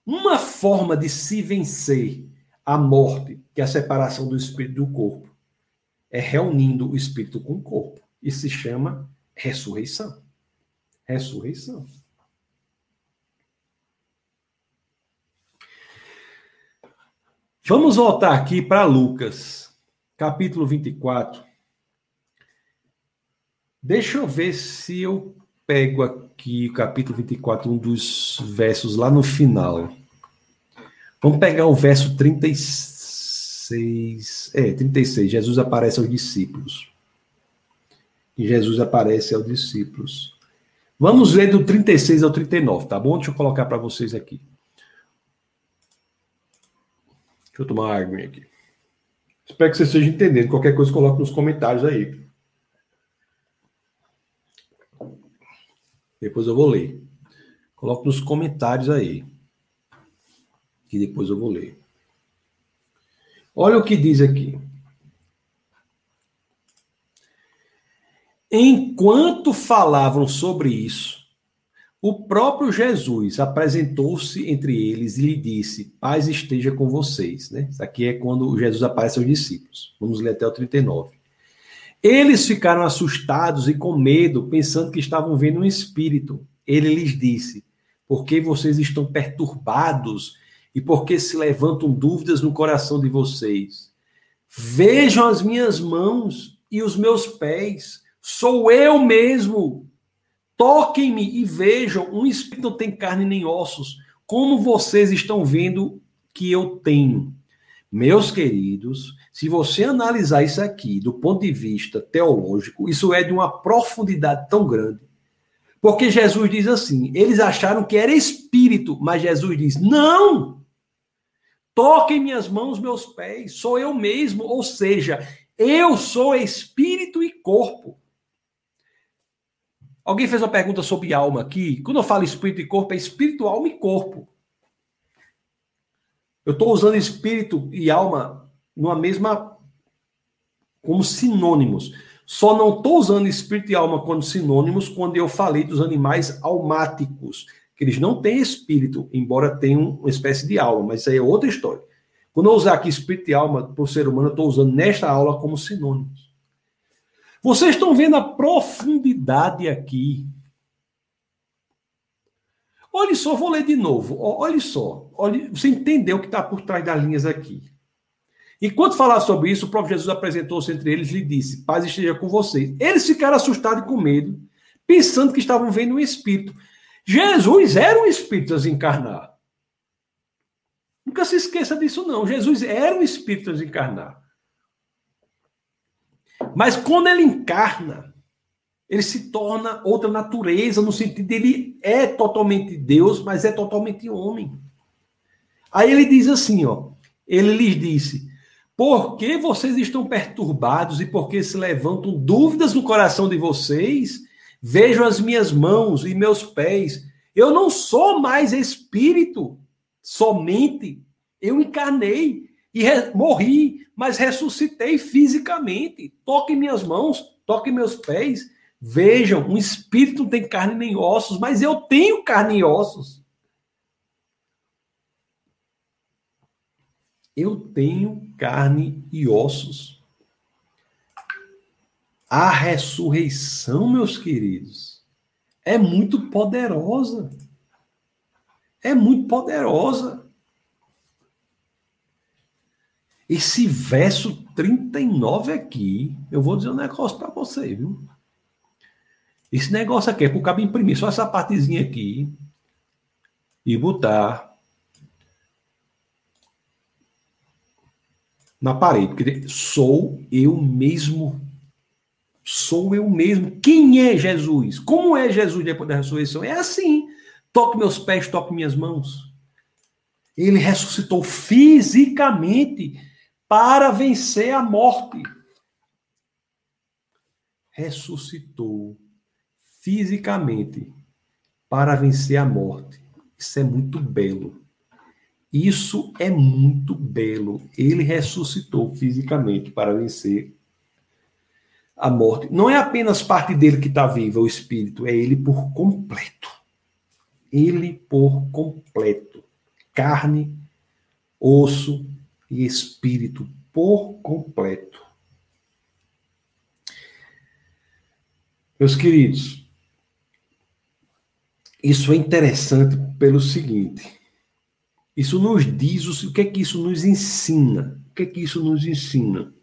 uma forma de se vencer a morte, que é a separação do espírito do corpo. É reunindo o espírito com o corpo. E se chama ressurreição. Ressurreição. Vamos voltar aqui para Lucas. capítulo 24. Deixa eu ver se eu pego aqui o capítulo 24, um dos versos lá no final. Vamos pegar o verso 36. É, 36. Jesus aparece aos discípulos. E Jesus aparece aos discípulos. Vamos ler do 36 ao 39, tá bom? Deixa eu colocar para vocês aqui. Deixa eu tomar uma água aqui. Espero que você esteja entendendo. Qualquer coisa, coloque nos comentários aí. Depois eu vou ler. Coloque nos comentários aí. Que depois eu vou ler. Olha o que diz aqui. Enquanto falavam sobre isso, o próprio Jesus apresentou-se entre eles e lhe disse: Paz esteja com vocês. Né? Isso aqui é quando Jesus aparece aos discípulos. Vamos ler até o 39. Eles ficaram assustados e com medo, pensando que estavam vendo um espírito. Ele lhes disse: Por que vocês estão perturbados e por que se levantam dúvidas no coração de vocês? Vejam as minhas mãos e os meus pés Sou eu mesmo. Toquem-me e vejam, um espírito não tem carne nem ossos, como vocês estão vendo que eu tenho. Meus queridos, se você analisar isso aqui do ponto de vista teológico, isso é de uma profundidade tão grande. Porque Jesus diz assim: eles acharam que era espírito, mas Jesus diz: não! Toquem minhas mãos, meus pés, sou eu mesmo, ou seja, eu sou espírito e corpo. Alguém fez uma pergunta sobre alma aqui. Quando eu falo espírito e corpo, é espírito, alma e corpo. Eu estou usando espírito e alma numa mesma. como sinônimos. Só não estou usando espírito e alma como sinônimos quando eu falei dos animais almáticos, que eles não têm espírito, embora tenham uma espécie de alma, mas isso aí é outra história. Quando eu usar aqui espírito e alma para o ser humano, eu estou usando nesta aula como sinônimos. Vocês estão vendo a profundidade aqui. Olha só, vou ler de novo. Olha só. Olha, você entendeu o que está por trás das linhas aqui. Enquanto falar sobre isso, o próprio Jesus apresentou-se entre eles e lhe disse: Paz esteja com vocês. Eles ficaram assustados e com medo, pensando que estavam vendo um espírito. Jesus era um espírito a desencarnar. Nunca se esqueça disso, não. Jesus era um espírito a desencarnar. Mas quando ele encarna, ele se torna outra natureza, no sentido de ele é totalmente Deus, mas é totalmente homem. Aí ele diz assim, ó, ele lhes disse: "Por que vocês estão perturbados e por que se levantam dúvidas no coração de vocês? Vejam as minhas mãos e meus pés. Eu não sou mais espírito, somente eu encarnei e morri mas ressuscitei fisicamente. Toquem minhas mãos, toquem meus pés. Vejam, um espírito não tem carne nem ossos, mas eu tenho carne e ossos. Eu tenho carne e ossos. A ressurreição, meus queridos, é muito poderosa. É muito poderosa. Esse verso 39 aqui, eu vou dizer um negócio para você, viu? Esse negócio aqui é para o cabo imprimir só essa partezinha aqui e botar na parede. Porque sou eu mesmo. Sou eu mesmo. Quem é Jesus? Como é Jesus depois da ressurreição? É assim. Toque meus pés, toque minhas mãos. Ele ressuscitou fisicamente para vencer a morte. Ressuscitou fisicamente para vencer a morte. Isso é muito belo. Isso é muito belo. Ele ressuscitou fisicamente para vencer a morte. Não é apenas parte dele que está viva, o espírito, é ele por completo. Ele por completo. Carne, osso, e espírito por completo. Meus queridos, isso é interessante pelo seguinte: isso nos diz o, o que é que isso nos ensina. O que é que isso nos ensina?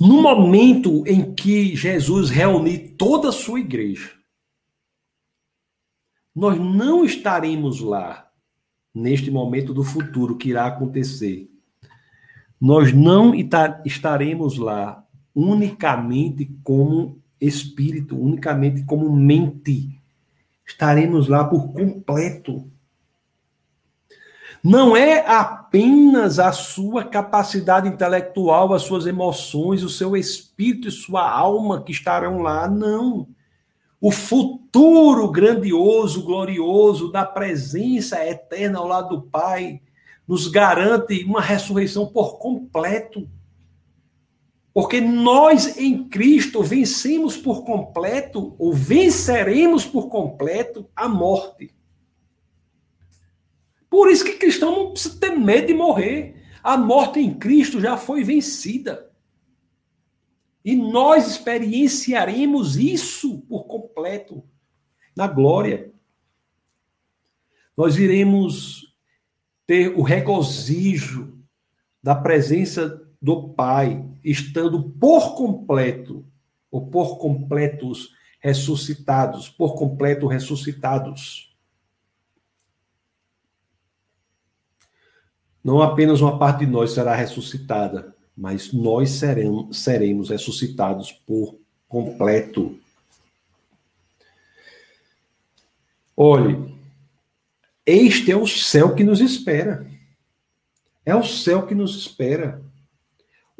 No momento em que Jesus reunir toda a sua igreja, nós não estaremos lá neste momento do futuro que irá acontecer. Nós não estaremos lá unicamente como espírito, unicamente como mente. Estaremos lá por completo. Não é apenas a sua capacidade intelectual, as suas emoções, o seu espírito e sua alma que estarão lá, não. O futuro grandioso, glorioso da presença eterna ao lado do Pai nos garante uma ressurreição por completo. Porque nós em Cristo vencemos por completo, ou venceremos por completo, a morte. Por isso que cristão não precisa ter medo de morrer. A morte em Cristo já foi vencida. E nós experienciaremos isso por completo na glória. Nós iremos ter o regozijo da presença do Pai, estando por completo, ou por completos ressuscitados, por completo ressuscitados. Não apenas uma parte de nós será ressuscitada, mas nós seremos, seremos ressuscitados por completo. Olhe, este é o céu que nos espera. É o céu que nos espera.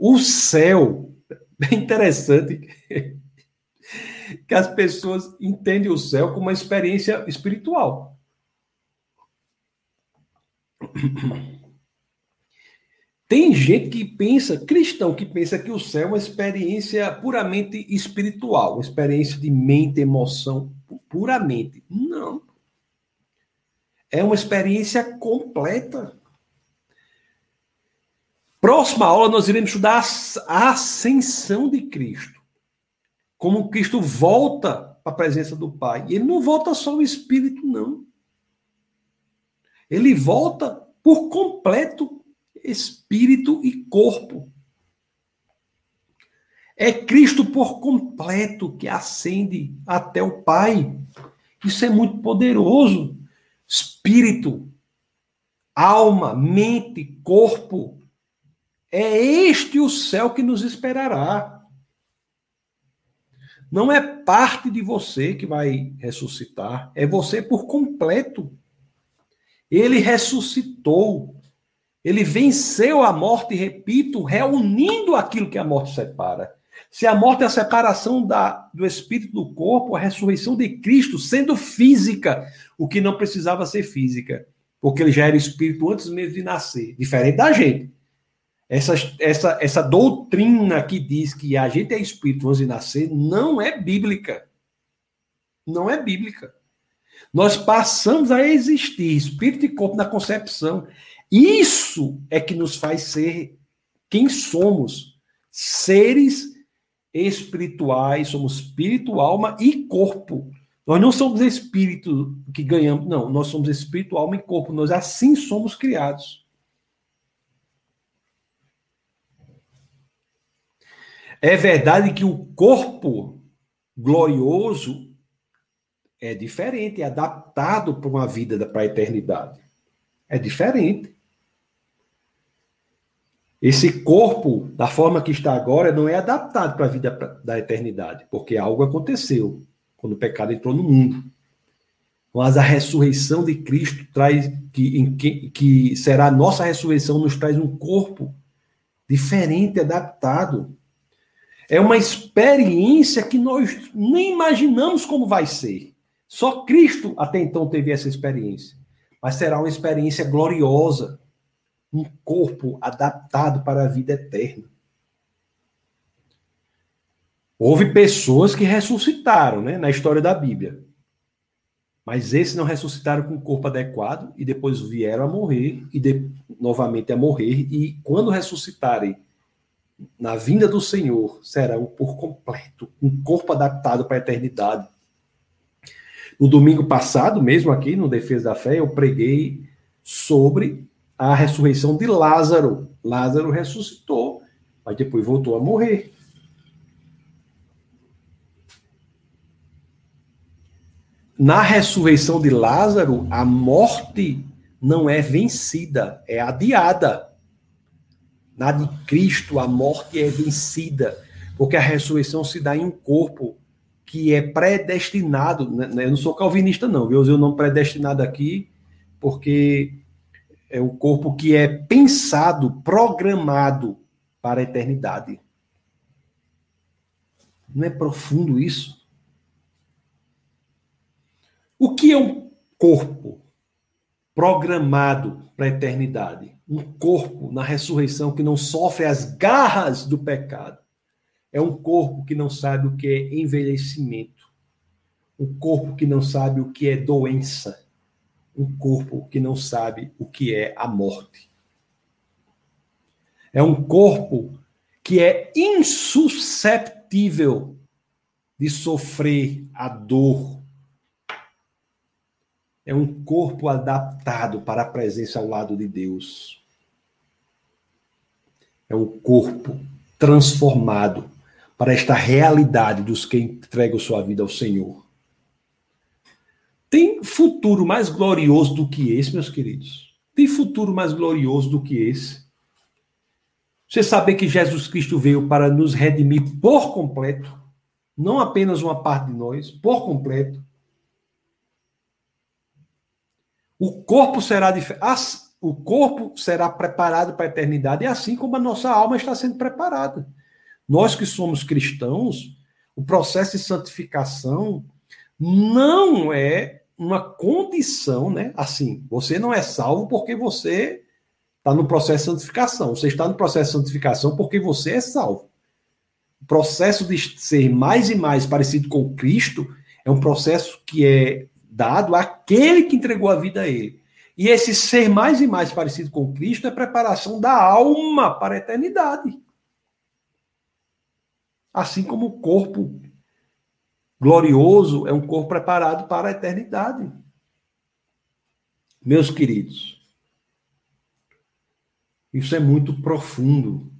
O céu, é interessante que as pessoas entendem o céu como uma experiência espiritual. Tem gente que pensa, cristão, que pensa que o céu é uma experiência puramente espiritual, uma experiência de mente, emoção, puramente. Não. É uma experiência completa. Próxima aula nós iremos estudar a ascensão de Cristo. Como Cristo volta para a presença do Pai. Ele não volta só o Espírito, não. Ele volta por completo espírito e corpo. É Cristo por completo que ascende até o Pai. Isso é muito poderoso. Espírito, alma, mente, corpo. É este o céu que nos esperará. Não é parte de você que vai ressuscitar, é você por completo. Ele ressuscitou. Ele venceu a morte, repito, reunindo aquilo que a morte separa. Se a morte é a separação da, do espírito do corpo, a ressurreição de Cristo sendo física, o que não precisava ser física, porque ele já era espírito antes mesmo de nascer, diferente da gente. Essa, essa, essa doutrina que diz que a gente é espírito antes de nascer não é bíblica. Não é bíblica. Nós passamos a existir, espírito e corpo na concepção. Isso é que nos faz ser quem somos. Seres espirituais, somos espírito, alma e corpo. Nós não somos espírito que ganhamos, não, nós somos espírito, alma e corpo. Nós assim somos criados. É verdade que o corpo glorioso é diferente, é adaptado para uma vida para a eternidade. É diferente. Esse corpo, da forma que está agora, não é adaptado para a vida da eternidade, porque algo aconteceu quando o pecado entrou no mundo. Mas a ressurreição de Cristo traz que, que, que será a nossa ressurreição nos traz um corpo diferente, adaptado. É uma experiência que nós nem imaginamos como vai ser. Só Cristo até então teve essa experiência. Mas será uma experiência gloriosa, um corpo adaptado para a vida eterna. Houve pessoas que ressuscitaram né, na história da Bíblia. Mas esses não ressuscitaram com o corpo adequado e depois vieram a morrer e de, novamente a morrer. E quando ressuscitarem na vinda do Senhor serão por completo, um corpo adaptado para a eternidade. No domingo passado, mesmo aqui no Defesa da Fé, eu preguei sobre a ressurreição de Lázaro. Lázaro ressuscitou, mas depois voltou a morrer. Na ressurreição de Lázaro, a morte não é vencida, é adiada. Na de Cristo, a morte é vencida, porque a ressurreição se dá em um corpo que é predestinado. Né, né, eu não sou calvinista, não, viu? Eu usei o nome predestinado aqui, porque é um corpo que é pensado, programado para a eternidade. Não é profundo isso? O que é um corpo programado para a eternidade? Um corpo na ressurreição que não sofre as garras do pecado. É um corpo que não sabe o que é envelhecimento. Um corpo que não sabe o que é doença. Um corpo que não sabe o que é a morte. É um corpo que é insusceptível de sofrer a dor é um corpo adaptado para a presença ao lado de Deus. É um corpo transformado para esta realidade dos que entregam sua vida ao Senhor. Tem futuro mais glorioso do que esse, meus queridos? Tem futuro mais glorioso do que esse? Você saber que Jesus Cristo veio para nos redimir por completo, não apenas uma parte de nós, por completo. O corpo será o corpo será preparado para a eternidade, e assim como a nossa alma está sendo preparada. Nós que somos cristãos, o processo de santificação não é uma condição, né? Assim, você não é salvo porque você está no processo de santificação. Você está no processo de santificação porque você é salvo. O processo de ser mais e mais parecido com Cristo é um processo que é dado àquele que entregou a vida a ele. E esse ser mais e mais parecido com Cristo é preparação da alma para a eternidade. Assim como o corpo glorioso é um corpo preparado para a eternidade. Meus queridos, isso é muito profundo.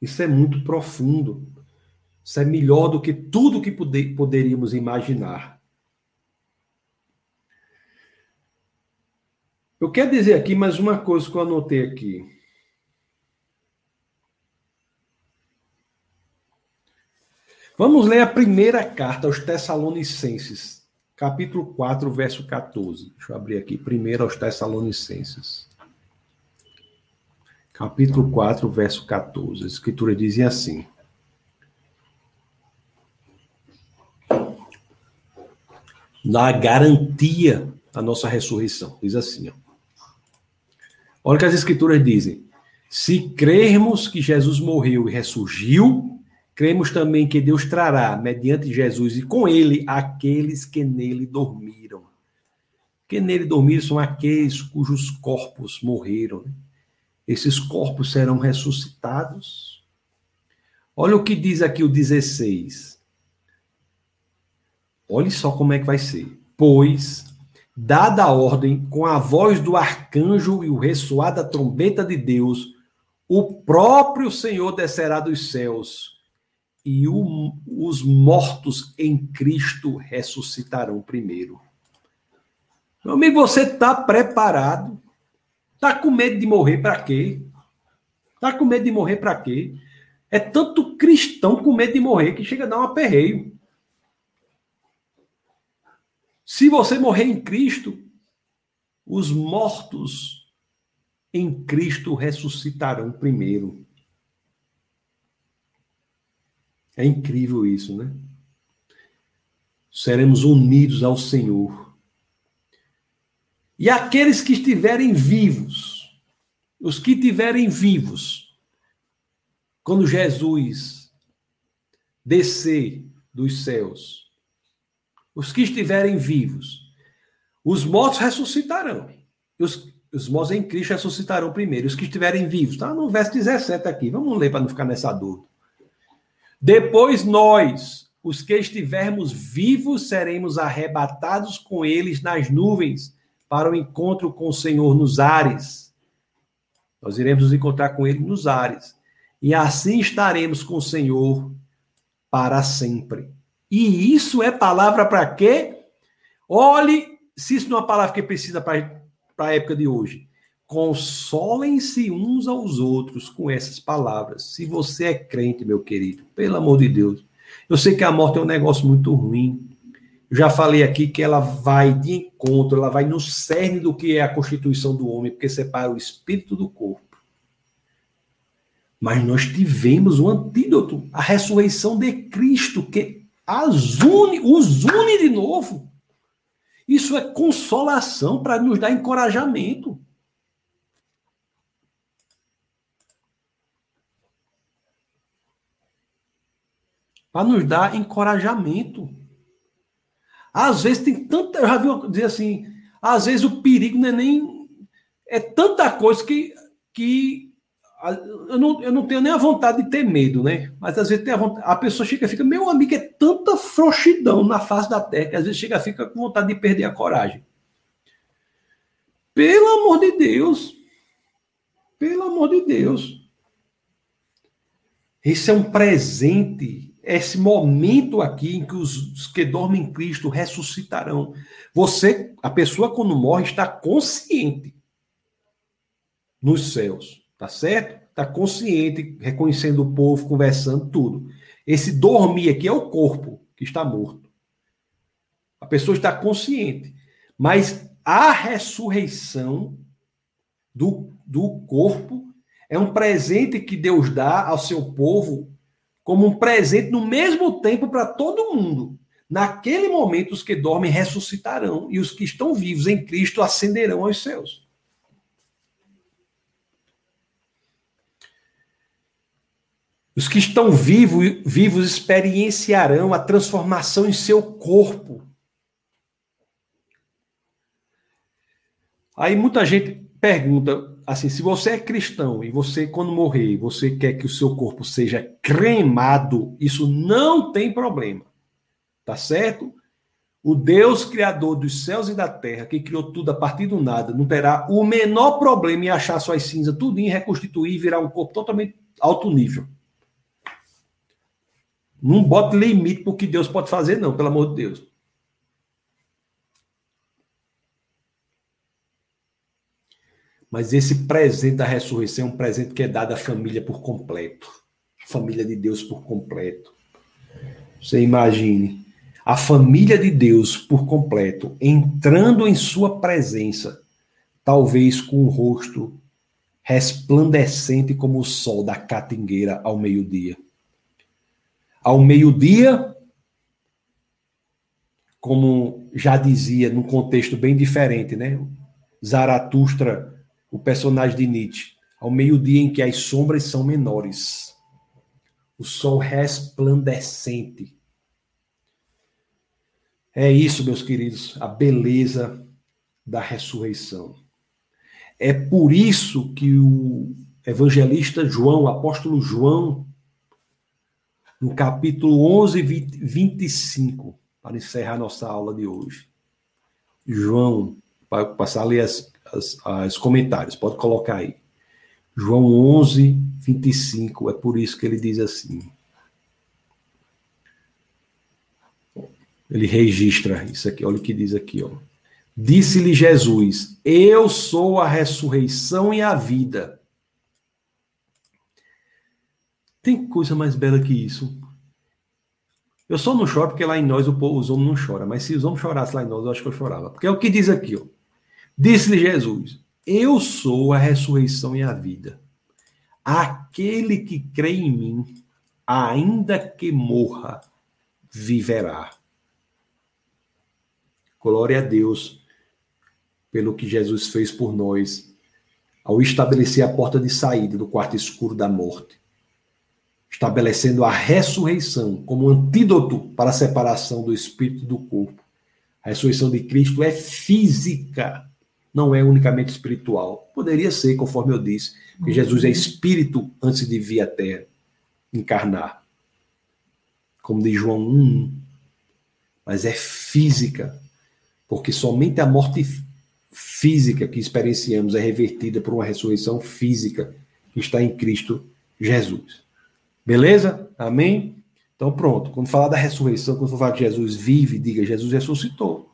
Isso é muito profundo. Isso é melhor do que tudo que poderíamos imaginar. Eu quero dizer aqui mais uma coisa que eu anotei aqui. Vamos ler a primeira carta aos Tessalonicenses, capítulo 4, verso 14. Deixa eu abrir aqui. Primeiro aos Tessalonicenses. Capítulo 4, verso 14. A escritura dizia assim: Na garantia da nossa ressurreição. Diz assim, ó. Olha o que as escrituras dizem. Se crermos que Jesus morreu e ressurgiu, cremos também que Deus trará, mediante Jesus e com ele, aqueles que nele dormiram. Que nele dormiram são aqueles cujos corpos morreram. Esses corpos serão ressuscitados. Olha o que diz aqui o 16. Olhe só como é que vai ser. Pois dada a ordem, com a voz do arcanjo e o ressoar da trombeta de Deus, o próprio Senhor descerá dos céus e o, os mortos em Cristo ressuscitarão primeiro. Meu amigo, você está preparado? Está com medo de morrer para quê? Está com medo de morrer para quê? É tanto cristão com medo de morrer que chega a dar um aperreio. Se você morrer em Cristo, os mortos em Cristo ressuscitarão primeiro. É incrível isso, né? Seremos unidos ao Senhor. E aqueles que estiverem vivos, os que estiverem vivos, quando Jesus descer dos céus, os que estiverem vivos. Os mortos ressuscitarão. Os, os mortos em Cristo ressuscitarão primeiro. Os que estiverem vivos. Está no verso 17 aqui. Vamos ler para não ficar nessa dúvida. Depois nós, os que estivermos vivos, seremos arrebatados com eles nas nuvens para o encontro com o Senhor nos ares. Nós iremos nos encontrar com ele nos ares. E assim estaremos com o Senhor para sempre. E isso é palavra para quê? Olhe, se isso não é uma palavra que precisa para a época de hoje. Consolem-se uns aos outros com essas palavras. Se você é crente, meu querido, pelo amor de Deus. Eu sei que a morte é um negócio muito ruim. Eu já falei aqui que ela vai de encontro, ela vai no cerne do que é a constituição do homem, porque separa o espírito do corpo. Mas nós tivemos o antídoto, a ressurreição de Cristo, que as une, os une de novo. Isso é consolação para nos dar encorajamento. Para nos dar encorajamento. Às vezes tem tanta. Eu já vi dizer assim. Às vezes o perigo não é nem. É tanta coisa que, que eu não, eu não tenho nem a vontade de ter medo, né? Mas às vezes tem a, vontade, a pessoa chega fica, meu amigo, é tanta frouxidão na face da terra que às vezes chega fica com vontade de perder a coragem. Pelo amor de Deus. Pelo amor de Deus. Esse é um presente, esse momento aqui em que os, os que dormem em Cristo ressuscitarão. Você, a pessoa quando morre, está consciente nos céus tá certo? Tá consciente, reconhecendo o povo, conversando, tudo. Esse dormir aqui é o corpo que está morto. A pessoa está consciente. Mas a ressurreição do, do corpo é um presente que Deus dá ao seu povo como um presente no mesmo tempo para todo mundo. Naquele momento, os que dormem ressuscitarão e os que estão vivos em Cristo ascenderão aos céus. Os que estão vivos, vivos experienciarão a transformação em seu corpo. Aí muita gente pergunta assim: se você é cristão e você, quando morrer, você quer que o seu corpo seja cremado, isso não tem problema. Tá certo? O Deus Criador dos céus e da terra, que criou tudo a partir do nada, não terá o menor problema em achar suas cinzas, tudo em reconstituir e virar um corpo totalmente alto nível. Não bote limite para o que Deus pode fazer, não, pelo amor de Deus. Mas esse presente da ressurreição é um presente que é dado à família por completo. A família de Deus por completo. Você imagine a família de Deus por completo entrando em sua presença, talvez com o rosto resplandecente como o sol da catingueira ao meio-dia ao meio-dia, como já dizia, num contexto bem diferente, né? Zaratustra, o personagem de Nietzsche, ao meio-dia em que as sombras são menores, o sol resplandecente. É isso, meus queridos, a beleza da ressurreição. É por isso que o evangelista João, o apóstolo João, no capítulo 11, 20, 25, para encerrar nossa aula de hoje. João, para passar ali as, as, as comentários, pode colocar aí. João 11, 25, é por isso que ele diz assim. Ele registra isso aqui, olha o que diz aqui, ó. Disse-lhe Jesus: Eu sou a ressurreição e a vida. Tem coisa mais bela que isso. Eu só não choro porque lá em nós povo, os homens não choram. Mas se os homens chorassem lá em nós, eu acho que eu chorava. Porque é o que diz aqui, ó. Disse-lhe Jesus: Eu sou a ressurreição e a vida. Aquele que crê em mim, ainda que morra, viverá. Glória a Deus pelo que Jesus fez por nós ao estabelecer a porta de saída do quarto escuro da morte estabelecendo a ressurreição como antídoto para a separação do espírito do corpo. A ressurreição de Cristo é física, não é unicamente espiritual. Poderia ser, conforme eu disse, que Jesus é espírito antes de vir à terra encarnar. Como diz João 1, mas é física, porque somente a morte física que experienciamos é revertida por uma ressurreição física que está em Cristo Jesus. Beleza? Amém? Então pronto. Quando falar da ressurreição, quando for falar que Jesus vive, diga Jesus ressuscitou.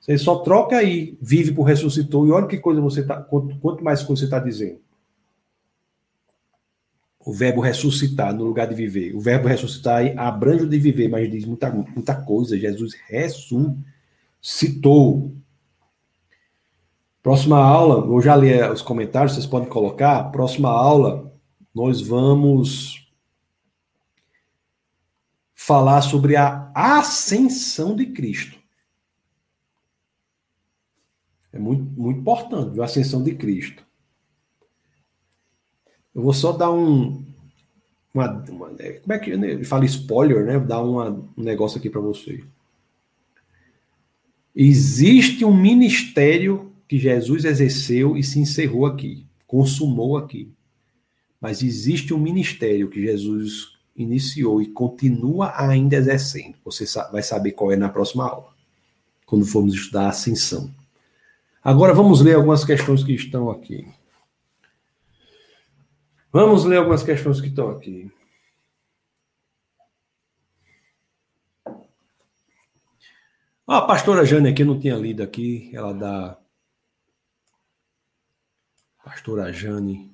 Você só troca aí, vive por ressuscitou, e olha que coisa você tá. Quanto, quanto mais coisa você está dizendo. O verbo ressuscitar no lugar de viver. O verbo ressuscitar abrange o de viver, mas diz muita, muita coisa. Jesus ressuscitou. Próxima aula, eu já li os comentários, vocês podem colocar. Próxima aula, nós vamos falar sobre a ascensão de Cristo. É muito, muito importante, a ascensão de Cristo. Eu vou só dar um. Uma, uma é, como é que ele fala spoiler, né? Vou dar um negócio aqui para você. Existe um ministério que Jesus exerceu e se encerrou aqui, consumou aqui. Mas existe um ministério que Jesus iniciou e continua ainda exercendo. Você vai saber qual é na próxima aula, quando formos estudar a ascensão. Agora vamos ler algumas questões que estão aqui. Vamos ler algumas questões que estão aqui. Ah, a pastora Jane aqui, não tinha lido aqui, ela dá. Pastora Jane.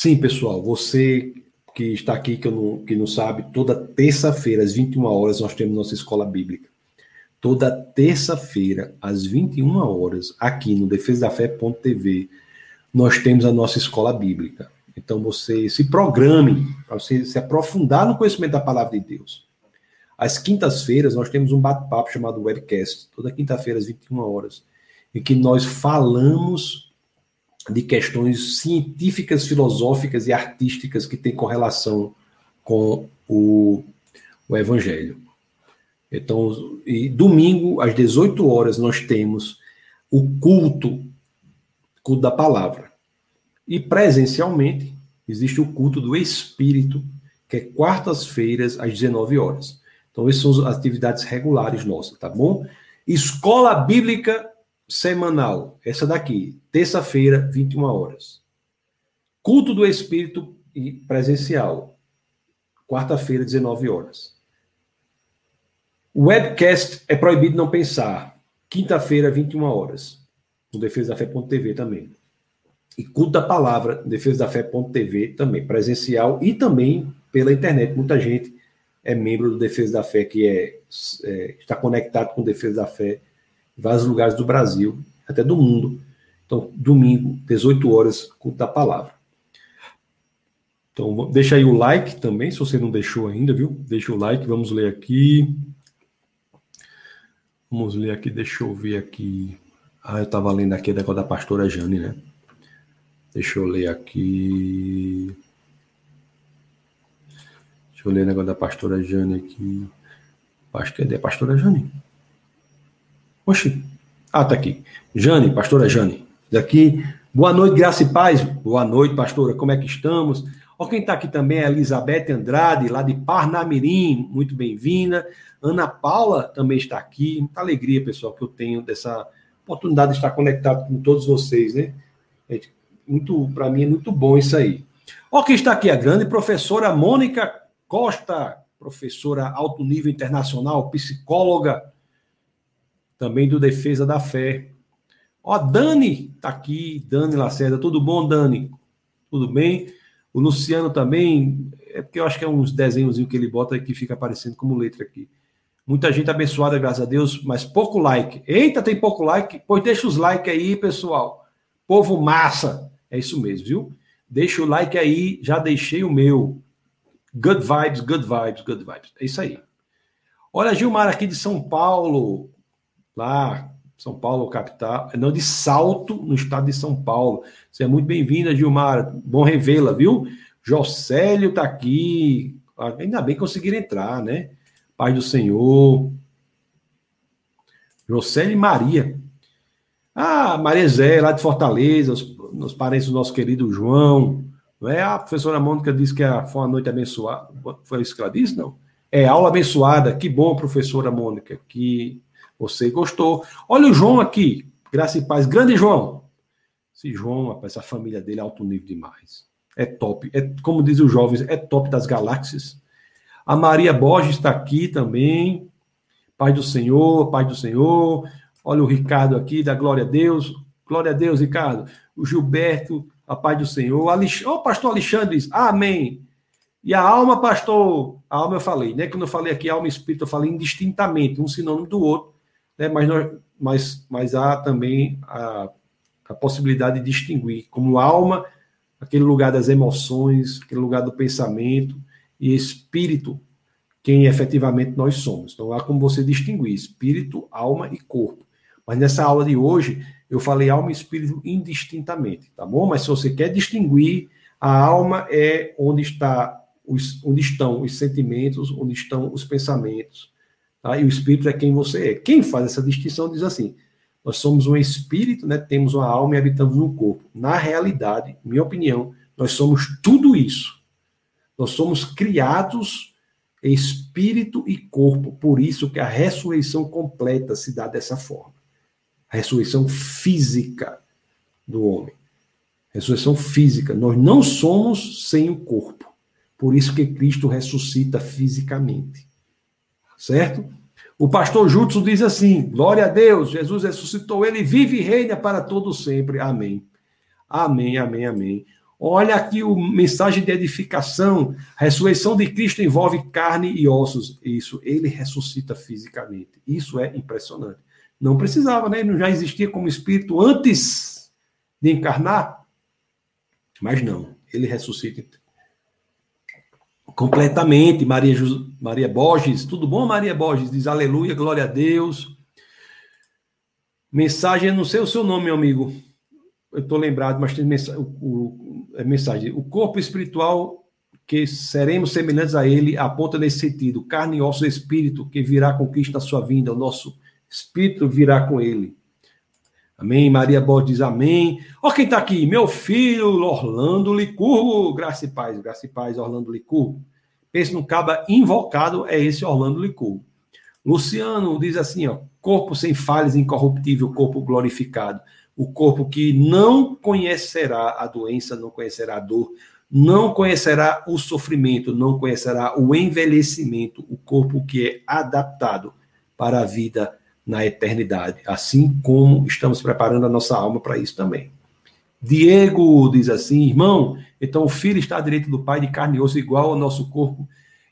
Sim, pessoal, você que está aqui, que não, que não sabe, toda terça-feira, às 21 horas, nós temos nossa escola bíblica. Toda terça-feira, às 21 horas, aqui no defesadafé.tv, nós temos a nossa escola bíblica. Então você se programe para você se aprofundar no conhecimento da palavra de Deus. Às quintas-feiras, nós temos um bate-papo chamado Webcast, toda quinta-feira, às 21 horas, em que nós falamos de questões científicas, filosóficas e artísticas que têm correlação com o, o Evangelho. Então, domingo, às 18 horas, nós temos o culto, culto da palavra. E presencialmente, existe o culto do Espírito, que é quartas-feiras, às 19 horas. Então, essas são as atividades regulares nossas, tá bom? Escola Bíblica Semanal, essa daqui, terça-feira, 21 horas. Culto do Espírito presencial, quarta-feira, 19 horas. Webcast é proibido não pensar. Quinta-feira, 21 horas. No Defesa da Fé.tv também. E culto da palavra, Defesa da Fé.tv também, presencial e também pela internet. Muita gente é membro do Defesa da Fé, que é, é está conectado com o Defesa da Fé em vários lugares do Brasil, até do mundo. Então, domingo, 18 horas, culto da palavra. Então, deixa aí o like também, se você não deixou ainda, viu? Deixa o like, vamos ler aqui. Vamos ler aqui, deixa eu ver aqui. Ah, eu estava lendo aqui da da pastora Jane, né? Deixa eu ler aqui. Deixa eu ler o negócio da pastora Jane aqui. Acho que é da pastora Jane. Oxi. Ah, tá aqui. Jane, pastora Jane. Daqui. Boa noite, graça e paz. Boa noite, pastora. Como é que estamos? Ó, quem está aqui também é a Elizabeth Andrade, lá de Parnamirim, muito bem-vinda. Ana Paula também está aqui. Muita alegria, pessoal, que eu tenho dessa oportunidade de estar conectado com todos vocês, né? É muito, para mim é muito bom isso aí. Ó, quem está aqui é a grande professora Mônica Costa, professora alto nível internacional, psicóloga, também do Defesa da Fé. Ó, Dani está aqui, Dani Lacerda, tudo bom, Dani? Tudo bem? O Luciano também, é porque eu acho que é uns desenhos que ele bota que fica aparecendo como letra aqui. Muita gente abençoada, graças a Deus, mas pouco like. Eita, tem pouco like? Pois deixa os likes aí, pessoal. Povo massa. É isso mesmo, viu? Deixa o like aí, já deixei o meu. Good vibes, good vibes, good vibes. É isso aí. Olha, Gilmar aqui de São Paulo, lá, São Paulo, capital, não, de Salto, no estado de São Paulo. Você é muito bem-vinda, Gilmar. Bom revê-la, viu? Jocélio tá aqui. Ainda bem que conseguiram entrar, né? Pai do Senhor. Jocélio e Maria. Ah, Maria Zé, lá de Fortaleza, os, os parentes do nosso querido João. Não é? A professora Mônica disse que foi uma noite abençoada. Foi isso que ela disse? Não. É, aula abençoada. Que bom, professora Mônica, que você gostou. Olha o João aqui. Graça e paz. Grande João. Esse João, essa família dele é alto nível demais. É top. É, como dizem os jovens, é top das galáxias. A Maria Borges está aqui também. Pai do Senhor, Pai do Senhor. Olha o Ricardo aqui, da glória a Deus. Glória a Deus, Ricardo. O Gilberto, a paz do Senhor. O Alex... oh, pastor Alexandre diz, amém. E a alma, pastor, a alma eu falei, né? Quando eu falei aqui alma e espírito, eu falei indistintamente, um sinônimo do outro, né? Mas, nós, mas, mas há também a, a possibilidade de distinguir como alma, aquele lugar das emoções, aquele lugar do pensamento, e espírito, quem efetivamente nós somos. Então há como você distinguir espírito, alma e corpo. Mas nessa aula de hoje, eu falei alma e espírito indistintamente, tá bom? Mas se você quer distinguir, a alma é onde está os, onde estão os sentimentos, onde estão os pensamentos, tá? E o espírito é quem você é. Quem faz essa distinção diz assim: nós somos um espírito, né? Temos uma alma e habitamos no corpo. Na realidade, minha opinião, nós somos tudo isso. Nós somos criados espírito e corpo. Por isso que a ressurreição completa se dá dessa forma. A ressurreição física do homem. Ressurreição física. Nós não somos sem o corpo. Por isso que Cristo ressuscita fisicamente. Certo? O pastor Jutsu diz assim: Glória a Deus, Jesus ressuscitou, ele vive e reina para todo sempre. Amém. Amém, amém, amém. Olha aqui o mensagem de edificação. A ressurreição de Cristo envolve carne e ossos. Isso, ele ressuscita fisicamente. Isso é impressionante. Não precisava, né? Ele já existia como espírito antes de encarnar. Mas não, ele ressuscita completamente. Maria, Maria Borges, tudo bom, Maria Borges? Diz aleluia, glória a Deus. Mensagem, não sei o seu nome, meu amigo. Eu estou lembrado, mas tem mensagem, o, o, é mensagem. O corpo espiritual que seremos semelhantes a ele aponta nesse sentido. Carne e osso espírito que virá com Cristo na sua vinda. O nosso espírito virá com ele. Amém. Maria Borges diz amém. Ó, quem está aqui? Meu filho, Orlando Licurgo. Graça e paz, graça e paz, Orlando Licurgo. Pense no caba invocado, é esse Orlando Licurgo. Luciano diz assim, ó, corpo sem falhas, incorruptível, corpo glorificado. O corpo que não conhecerá a doença, não conhecerá a dor, não conhecerá o sofrimento, não conhecerá o envelhecimento, o corpo que é adaptado para a vida na eternidade, assim como estamos preparando a nossa alma para isso também. Diego diz assim, irmão, então o filho está à direita do Pai de carne e osso, igual ao nosso corpo,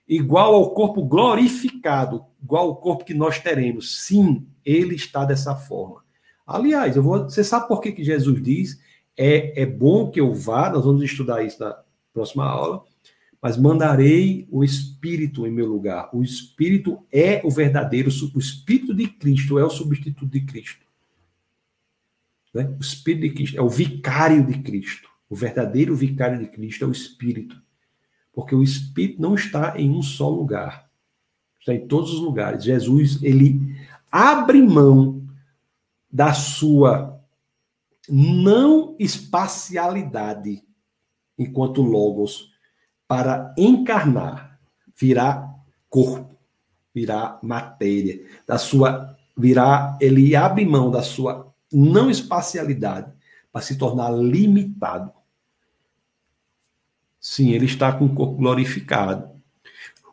igual ao corpo glorificado, igual ao corpo que nós teremos. Sim, ele está dessa forma. Aliás, eu vou, você sabe por que, que Jesus diz é, é bom que eu vá, nós vamos estudar isso na próxima aula, mas mandarei o Espírito em meu lugar. O Espírito é o verdadeiro, o Espírito de Cristo é o substituto de Cristo. Né? O Espírito de Cristo é o vicário de Cristo. O verdadeiro vicário de Cristo é o Espírito. Porque o Espírito não está em um só lugar. Está em todos os lugares. Jesus, ele abre mão da sua não espacialidade enquanto Logos para encarnar, virar corpo, virar matéria, da sua virar, ele abre mão da sua não espacialidade para se tornar limitado. Sim, ele está com o corpo glorificado.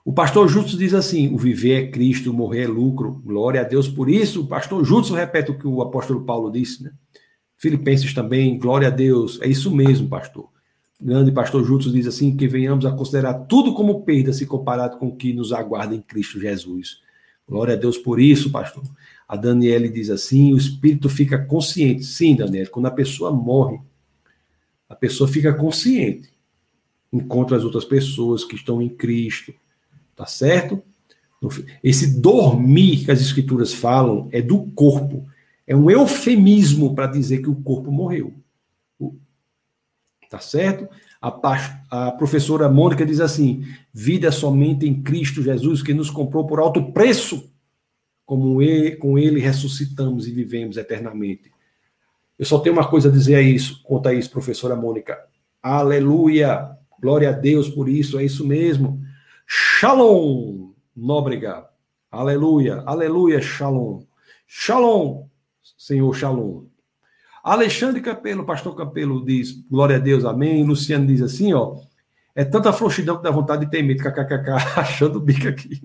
O pastor Jutsu diz assim: o viver é Cristo, o morrer é lucro. Glória a Deus por isso. O pastor Jutsu repete o que o apóstolo Paulo disse, né? Filipenses também, glória a Deus. É isso mesmo, pastor grande pastor Jutsu diz assim, que venhamos a considerar tudo como perda se comparado com o que nos aguarda em Cristo Jesus. Glória a Deus por isso, pastor. A Daniele diz assim, o espírito fica consciente. Sim, Daniele, quando a pessoa morre, a pessoa fica consciente. Encontra as outras pessoas que estão em Cristo. Tá certo? Esse dormir que as escrituras falam é do corpo. É um eufemismo para dizer que o corpo morreu tá certo? A, a, professora Mônica diz assim: vida somente em Cristo Jesus, que nos comprou por alto preço, como ele, com ele ressuscitamos e vivemos eternamente. Eu só tenho uma coisa a dizer a isso, quanto a isso, professora Mônica. Aleluia! Glória a Deus por isso, é isso mesmo. Shalom! Nóbrega. Aleluia, aleluia, shalom. Shalom, Senhor, shalom. Alexandre Campelo, pastor Campelo diz, glória a Deus, amém. Luciano diz assim, ó, é tanta frouxidão que dá vontade de ter medo, kkkk, achando o bico aqui.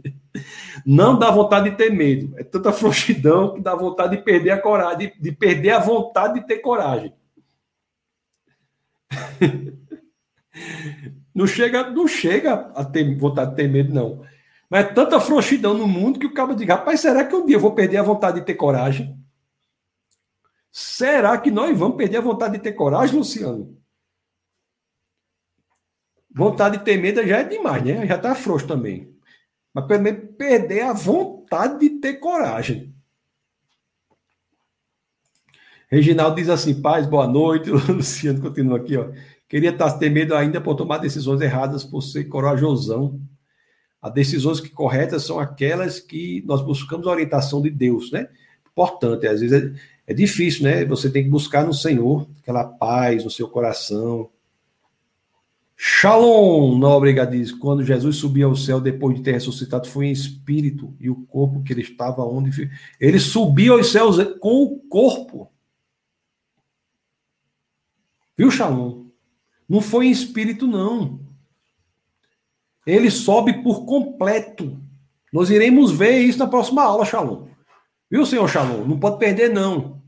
Não dá vontade de ter medo. É tanta frouxidão que dá vontade de perder a coragem, de, de perder a vontade de ter coragem. Não chega, não chega a ter vontade de ter medo, não. Mas é tanta frouxidão no mundo que o cabo diz: rapaz, será que um dia eu vou perder a vontade de ter coragem? Será que nós vamos perder a vontade de ter coragem, Luciano? Vontade de ter medo já é demais, né? Já tá frouxo também. Mas pelo menos perder a vontade de ter coragem. Reginaldo diz assim: paz, boa noite. Luciano continua aqui, ó. Queria estar ter medo ainda por tomar decisões erradas, por ser corajosão. As decisões que corretas são aquelas que nós buscamos a orientação de Deus, né? Importante, às vezes é, é difícil, né? Você tem que buscar no Senhor aquela paz no seu coração. Shalom, Nóbrega diz, quando Jesus subia ao céu depois de ter ressuscitado, foi em espírito, e o corpo que ele estava onde... Ele subia aos céus com o corpo. Viu, Shalom? Não foi em espírito, não. Ele sobe por completo. Nós iremos ver isso na próxima aula, Shalom. Viu, senhor Shalom? Não pode perder, não.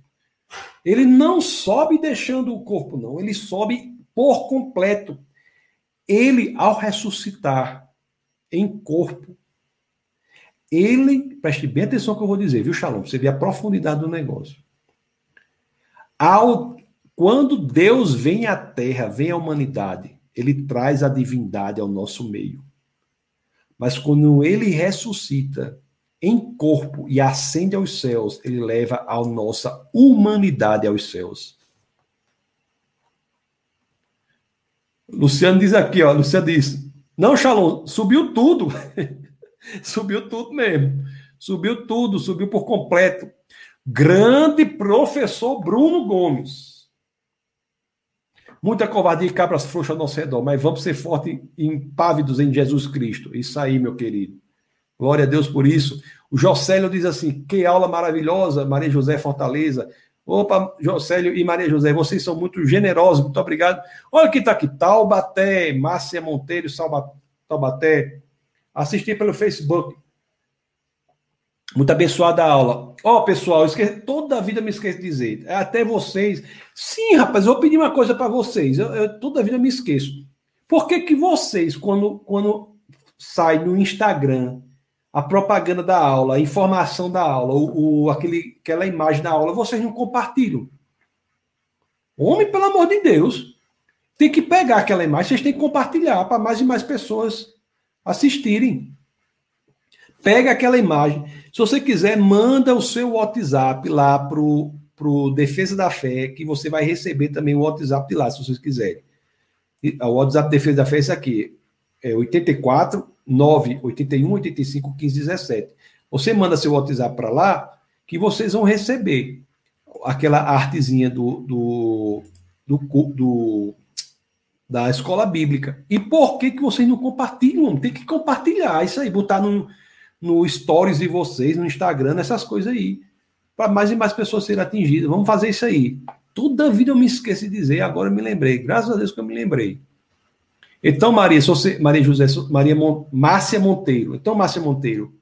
Ele não sobe deixando o corpo, não. Ele sobe por completo. Ele, ao ressuscitar em corpo, ele, preste bem atenção no que eu vou dizer, viu, Shalom? Você vê a profundidade do negócio. Ao quando Deus vem à Terra, vem à humanidade, ele traz a divindade ao nosso meio. Mas quando ele ressuscita em corpo e ascende aos céus, ele leva a nossa humanidade aos céus. Luciano diz aqui, ó, Luciano diz: "Não, Shalom, subiu tudo". subiu tudo mesmo. Subiu tudo, subiu por completo. Grande professor Bruno Gomes. Muita covardia e cabras frouxas ao nosso redor, mas vamos ser fortes e impávidos em Jesus Cristo. Isso aí, meu querido. Glória a Deus por isso. O Jocélio diz assim: que aula maravilhosa, Maria José Fortaleza. Opa, Jocélio e Maria José, vocês são muito generosos, muito obrigado. Olha que está aqui: Taubaté, Márcia Monteiro, Taubaté. Assisti pelo Facebook. Muito abençoada a aula. Ó, oh, pessoal, esqueci, toda a vida me esqueço de dizer. É até vocês. Sim, rapaz, eu vou pedir uma coisa para vocês. Eu, eu, toda a vida me esqueço. Por que, que vocês, quando, quando sai no Instagram a propaganda da aula, a informação da aula, o, o, aquele, aquela imagem da aula, vocês não compartilham? Homem, pelo amor de Deus. Tem que pegar aquela imagem, vocês têm que compartilhar para mais e mais pessoas assistirem. Pega aquela imagem. Se você quiser, manda o seu WhatsApp lá pro, pro Defesa da Fé, que você vai receber também o WhatsApp de lá, se vocês quiserem. O WhatsApp Defesa da Fé é esse aqui. É 84 9 81 85 15 17. Você manda seu WhatsApp para lá, que vocês vão receber aquela artezinha do, do, do, do, da escola bíblica. E por que, que vocês não compartilham? Tem que compartilhar isso aí, botar no, no stories de vocês, no Instagram, essas coisas aí. Para mais e mais pessoas serem atingidas. Vamos fazer isso aí. Toda a vida eu me esqueci de dizer, agora eu me lembrei. Graças a Deus que eu me lembrei. Então, Maria, você, Maria José, Maria Mon, Márcia Monteiro. Então, Márcia Monteiro.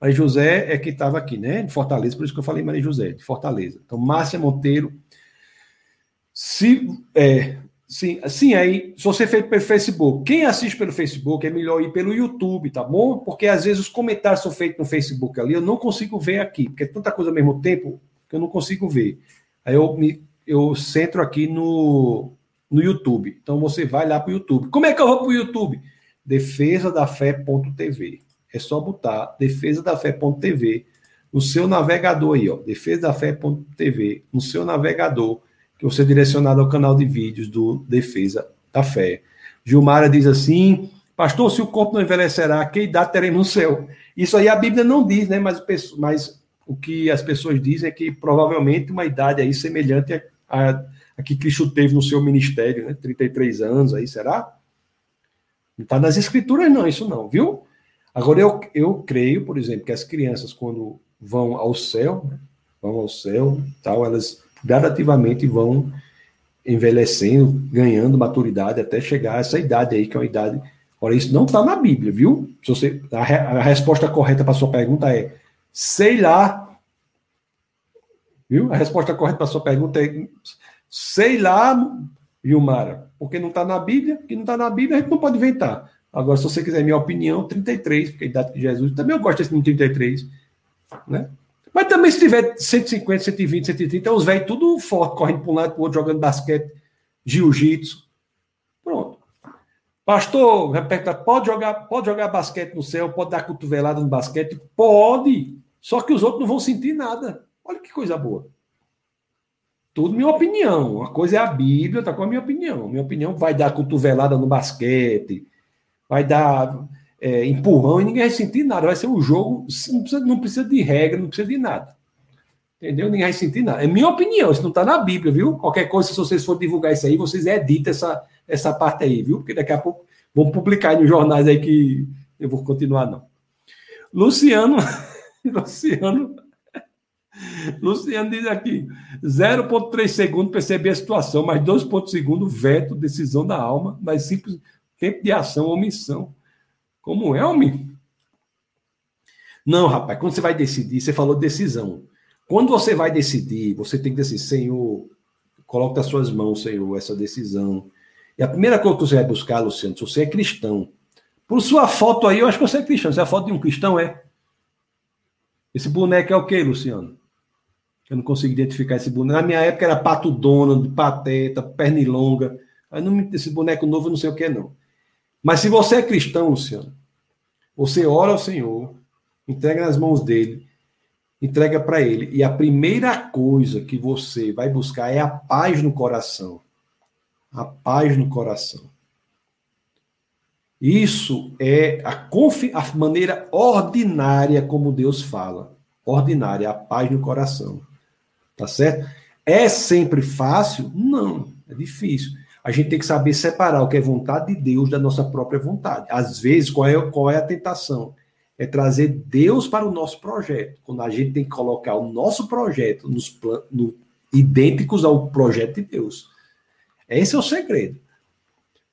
Maria José é que estava aqui, né? De Fortaleza, por isso que eu falei Maria José, de Fortaleza. Então, Márcia Monteiro. Se, é, Sim, sim, aí, se você fez pelo Facebook, quem assiste pelo Facebook é melhor ir pelo YouTube, tá bom? Porque às vezes os comentários são feitos no Facebook ali, eu não consigo ver aqui, porque é tanta coisa ao mesmo tempo que eu não consigo ver. Aí eu, me, eu centro aqui no, no YouTube. Então você vai lá para o YouTube. Como é que eu vou para o YouTube? Defesadafé.tv. É só botar defesadafé.tv no seu navegador aí, ó. Defesadafé.tv no seu navegador que você direcionado ao canal de vídeos do Defesa da Fé. Gilmara diz assim: Pastor, se o corpo não envelhecerá, que idade teremos no céu? Isso aí a Bíblia não diz, né? Mas, mas o que as pessoas dizem é que provavelmente uma idade aí semelhante a, a, a que Cristo teve no seu ministério, né? 33 anos aí, será? Não está nas escrituras, não, isso não, viu? Agora, eu, eu creio, por exemplo, que as crianças, quando vão ao céu, né? vão ao céu, tal, elas gradativamente vão envelhecendo, ganhando maturidade até chegar a essa idade aí, que é uma idade Ora, isso não está na Bíblia, viu? Se você, a, a resposta correta para sua pergunta é sei lá. Viu? A resposta correta para sua pergunta é sei lá, Vilmara. Porque não está na Bíblia, que não está na Bíblia, a gente não pode inventar. Agora, se você quiser minha opinião, 33, porque a idade de Jesus, também eu gosto desse número 33. Né? Mas também se tiver 150, 120, 130, os velhos tudo forte, correndo para um lado para o outro, jogando basquete, jiu-jitsu. Pronto. Pastor, repete, pode jogar, pode jogar basquete no céu, pode dar cotovelada no basquete? Pode. Só que os outros não vão sentir nada. Olha que coisa boa. Tudo minha opinião. Uma coisa é a Bíblia, outra coisa é a minha opinião. Minha opinião vai dar cotovelada no basquete, vai dar é, empurrão e ninguém vai sentir nada. Vai ser um jogo, não precisa, não precisa de regra, não precisa de nada. Entendeu? Ninguém vai sentir nada. É minha opinião, isso não está na Bíblia, viu? Qualquer coisa, se vocês forem divulgar isso aí, vocês editam essa, essa parte aí, viu? Porque daqui a pouco vão publicar aí nos jornais aí que eu vou continuar, não. Luciano, Luciano, Luciano diz aqui: 0,3 segundos perceber a situação, mais 2,5 segundos veto, decisão da alma, mais simples tempo de ação, omissão. Como é, homem? Não, rapaz, quando você vai decidir, você falou decisão. Quando você vai decidir, você tem que dizer Senhor, coloque nas suas mãos, Senhor, essa decisão. E a primeira coisa que você vai buscar, Luciano, se você é cristão, por sua foto aí, eu acho que você é cristão. Se é a foto de um cristão, é. Esse boneco é o quê, Luciano? Eu não consigo identificar esse boneco. Na minha época era Pato Donald, Pateta, Pernilonga. Aí não, esse boneco novo eu não sei o que é, não. Mas se você é cristão, Luciano, você ora ao Senhor, entrega nas mãos dele, entrega para ele. E a primeira coisa que você vai buscar é a paz no coração. A paz no coração. Isso é a, a maneira ordinária como Deus fala. Ordinária, a paz no coração. Tá certo? É sempre fácil? Não, é difícil a gente tem que saber separar o que é vontade de Deus da nossa própria vontade. Às vezes, qual é, qual é a tentação? É trazer Deus para o nosso projeto. Quando a gente tem que colocar o nosso projeto nos no, idênticos ao projeto de Deus. Esse é o segredo.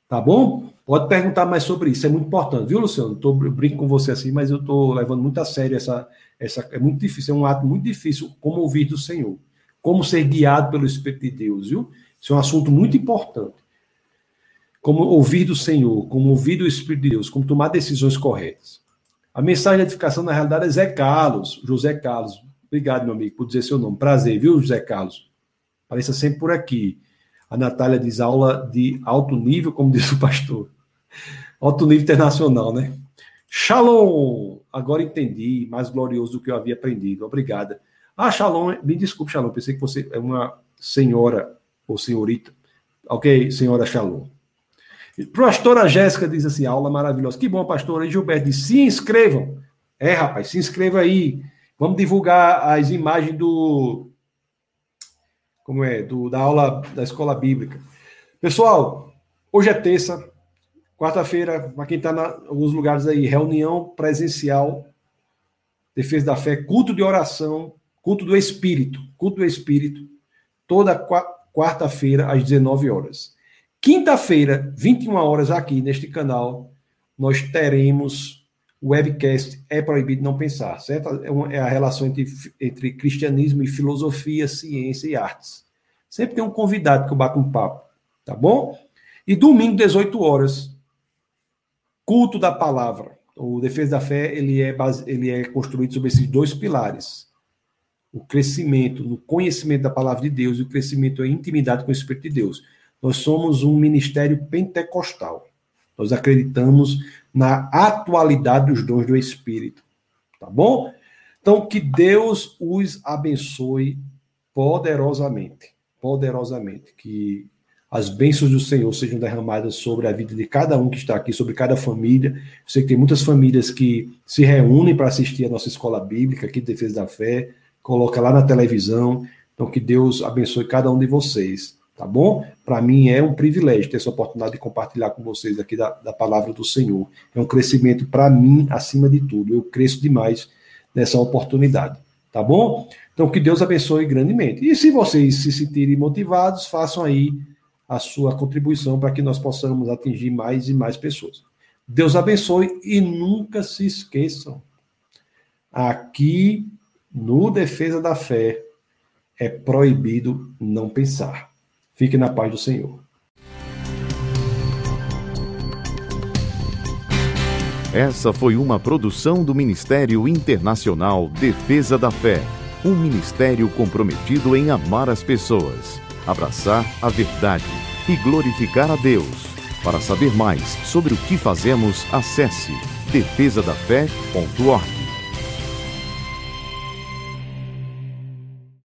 Tá bom? Pode perguntar mais sobre isso, é muito importante, viu, Luciano? Tô, eu brinco com você assim, mas eu estou levando muito a sério essa, essa. É muito difícil, é um ato muito difícil como ouvir do Senhor. Como ser guiado pelo Espírito de Deus, viu? Isso é um assunto muito importante como ouvir do Senhor, como ouvir do Espírito de Deus, como tomar decisões corretas. A mensagem de edificação, na realidade, é Zé Carlos, José Carlos. Obrigado, meu amigo, por dizer seu nome. Prazer, viu, José Carlos? Apareça sempre por aqui. A Natália diz aula de alto nível, como diz o pastor. Alto nível internacional, né? Shalom! Agora entendi, mais glorioso do que eu havia aprendido. Obrigada. Ah, Shalom, me desculpe, Shalom, pensei que você é uma senhora ou senhorita. Ok, senhora Shalom. Pastora Jéssica diz assim: aula maravilhosa. Que bom, pastora. E Gilberto diz: se inscrevam. É, rapaz, se inscreva aí. Vamos divulgar as imagens do. Como é? Do, da aula da escola bíblica. Pessoal, hoje é terça, quarta-feira, para quem está em alguns lugares aí, reunião presencial, defesa da fé, culto de oração, culto do Espírito, culto do Espírito, toda quarta-feira às 19 horas. Quinta-feira, 21 horas, aqui neste canal, nós teremos o webcast É Proibido Não Pensar, certo? É, é a relação entre, entre cristianismo e filosofia, ciência e artes. Sempre tem um convidado que eu bato um papo, tá bom? E domingo, 18 horas, culto da palavra. O Defesa da Fé ele é, base, ele é construído sobre esses dois pilares. O crescimento no conhecimento da palavra de Deus e o crescimento em intimidade com o Espírito de Deus. Nós somos um ministério pentecostal. Nós acreditamos na atualidade dos dons do Espírito. Tá bom? Então, que Deus os abençoe poderosamente. Poderosamente. Que as bênçãos do Senhor sejam derramadas sobre a vida de cada um que está aqui, sobre cada família. Eu sei que tem muitas famílias que se reúnem para assistir a nossa escola bíblica aqui de Defesa da Fé, coloca lá na televisão. Então, que Deus abençoe cada um de vocês tá bom? Para mim é um privilégio ter essa oportunidade de compartilhar com vocês aqui da, da palavra do Senhor. É um crescimento para mim, acima de tudo. Eu cresço demais nessa oportunidade, tá bom? Então, que Deus abençoe grandemente. E se vocês se sentirem motivados, façam aí a sua contribuição para que nós possamos atingir mais e mais pessoas. Deus abençoe e nunca se esqueçam. Aqui no Defesa da Fé é proibido não pensar. Fique na paz do Senhor. Essa foi uma produção do Ministério Internacional Defesa da Fé, um ministério comprometido em amar as pessoas, abraçar a verdade e glorificar a Deus. Para saber mais sobre o que fazemos, acesse defesadafé.org.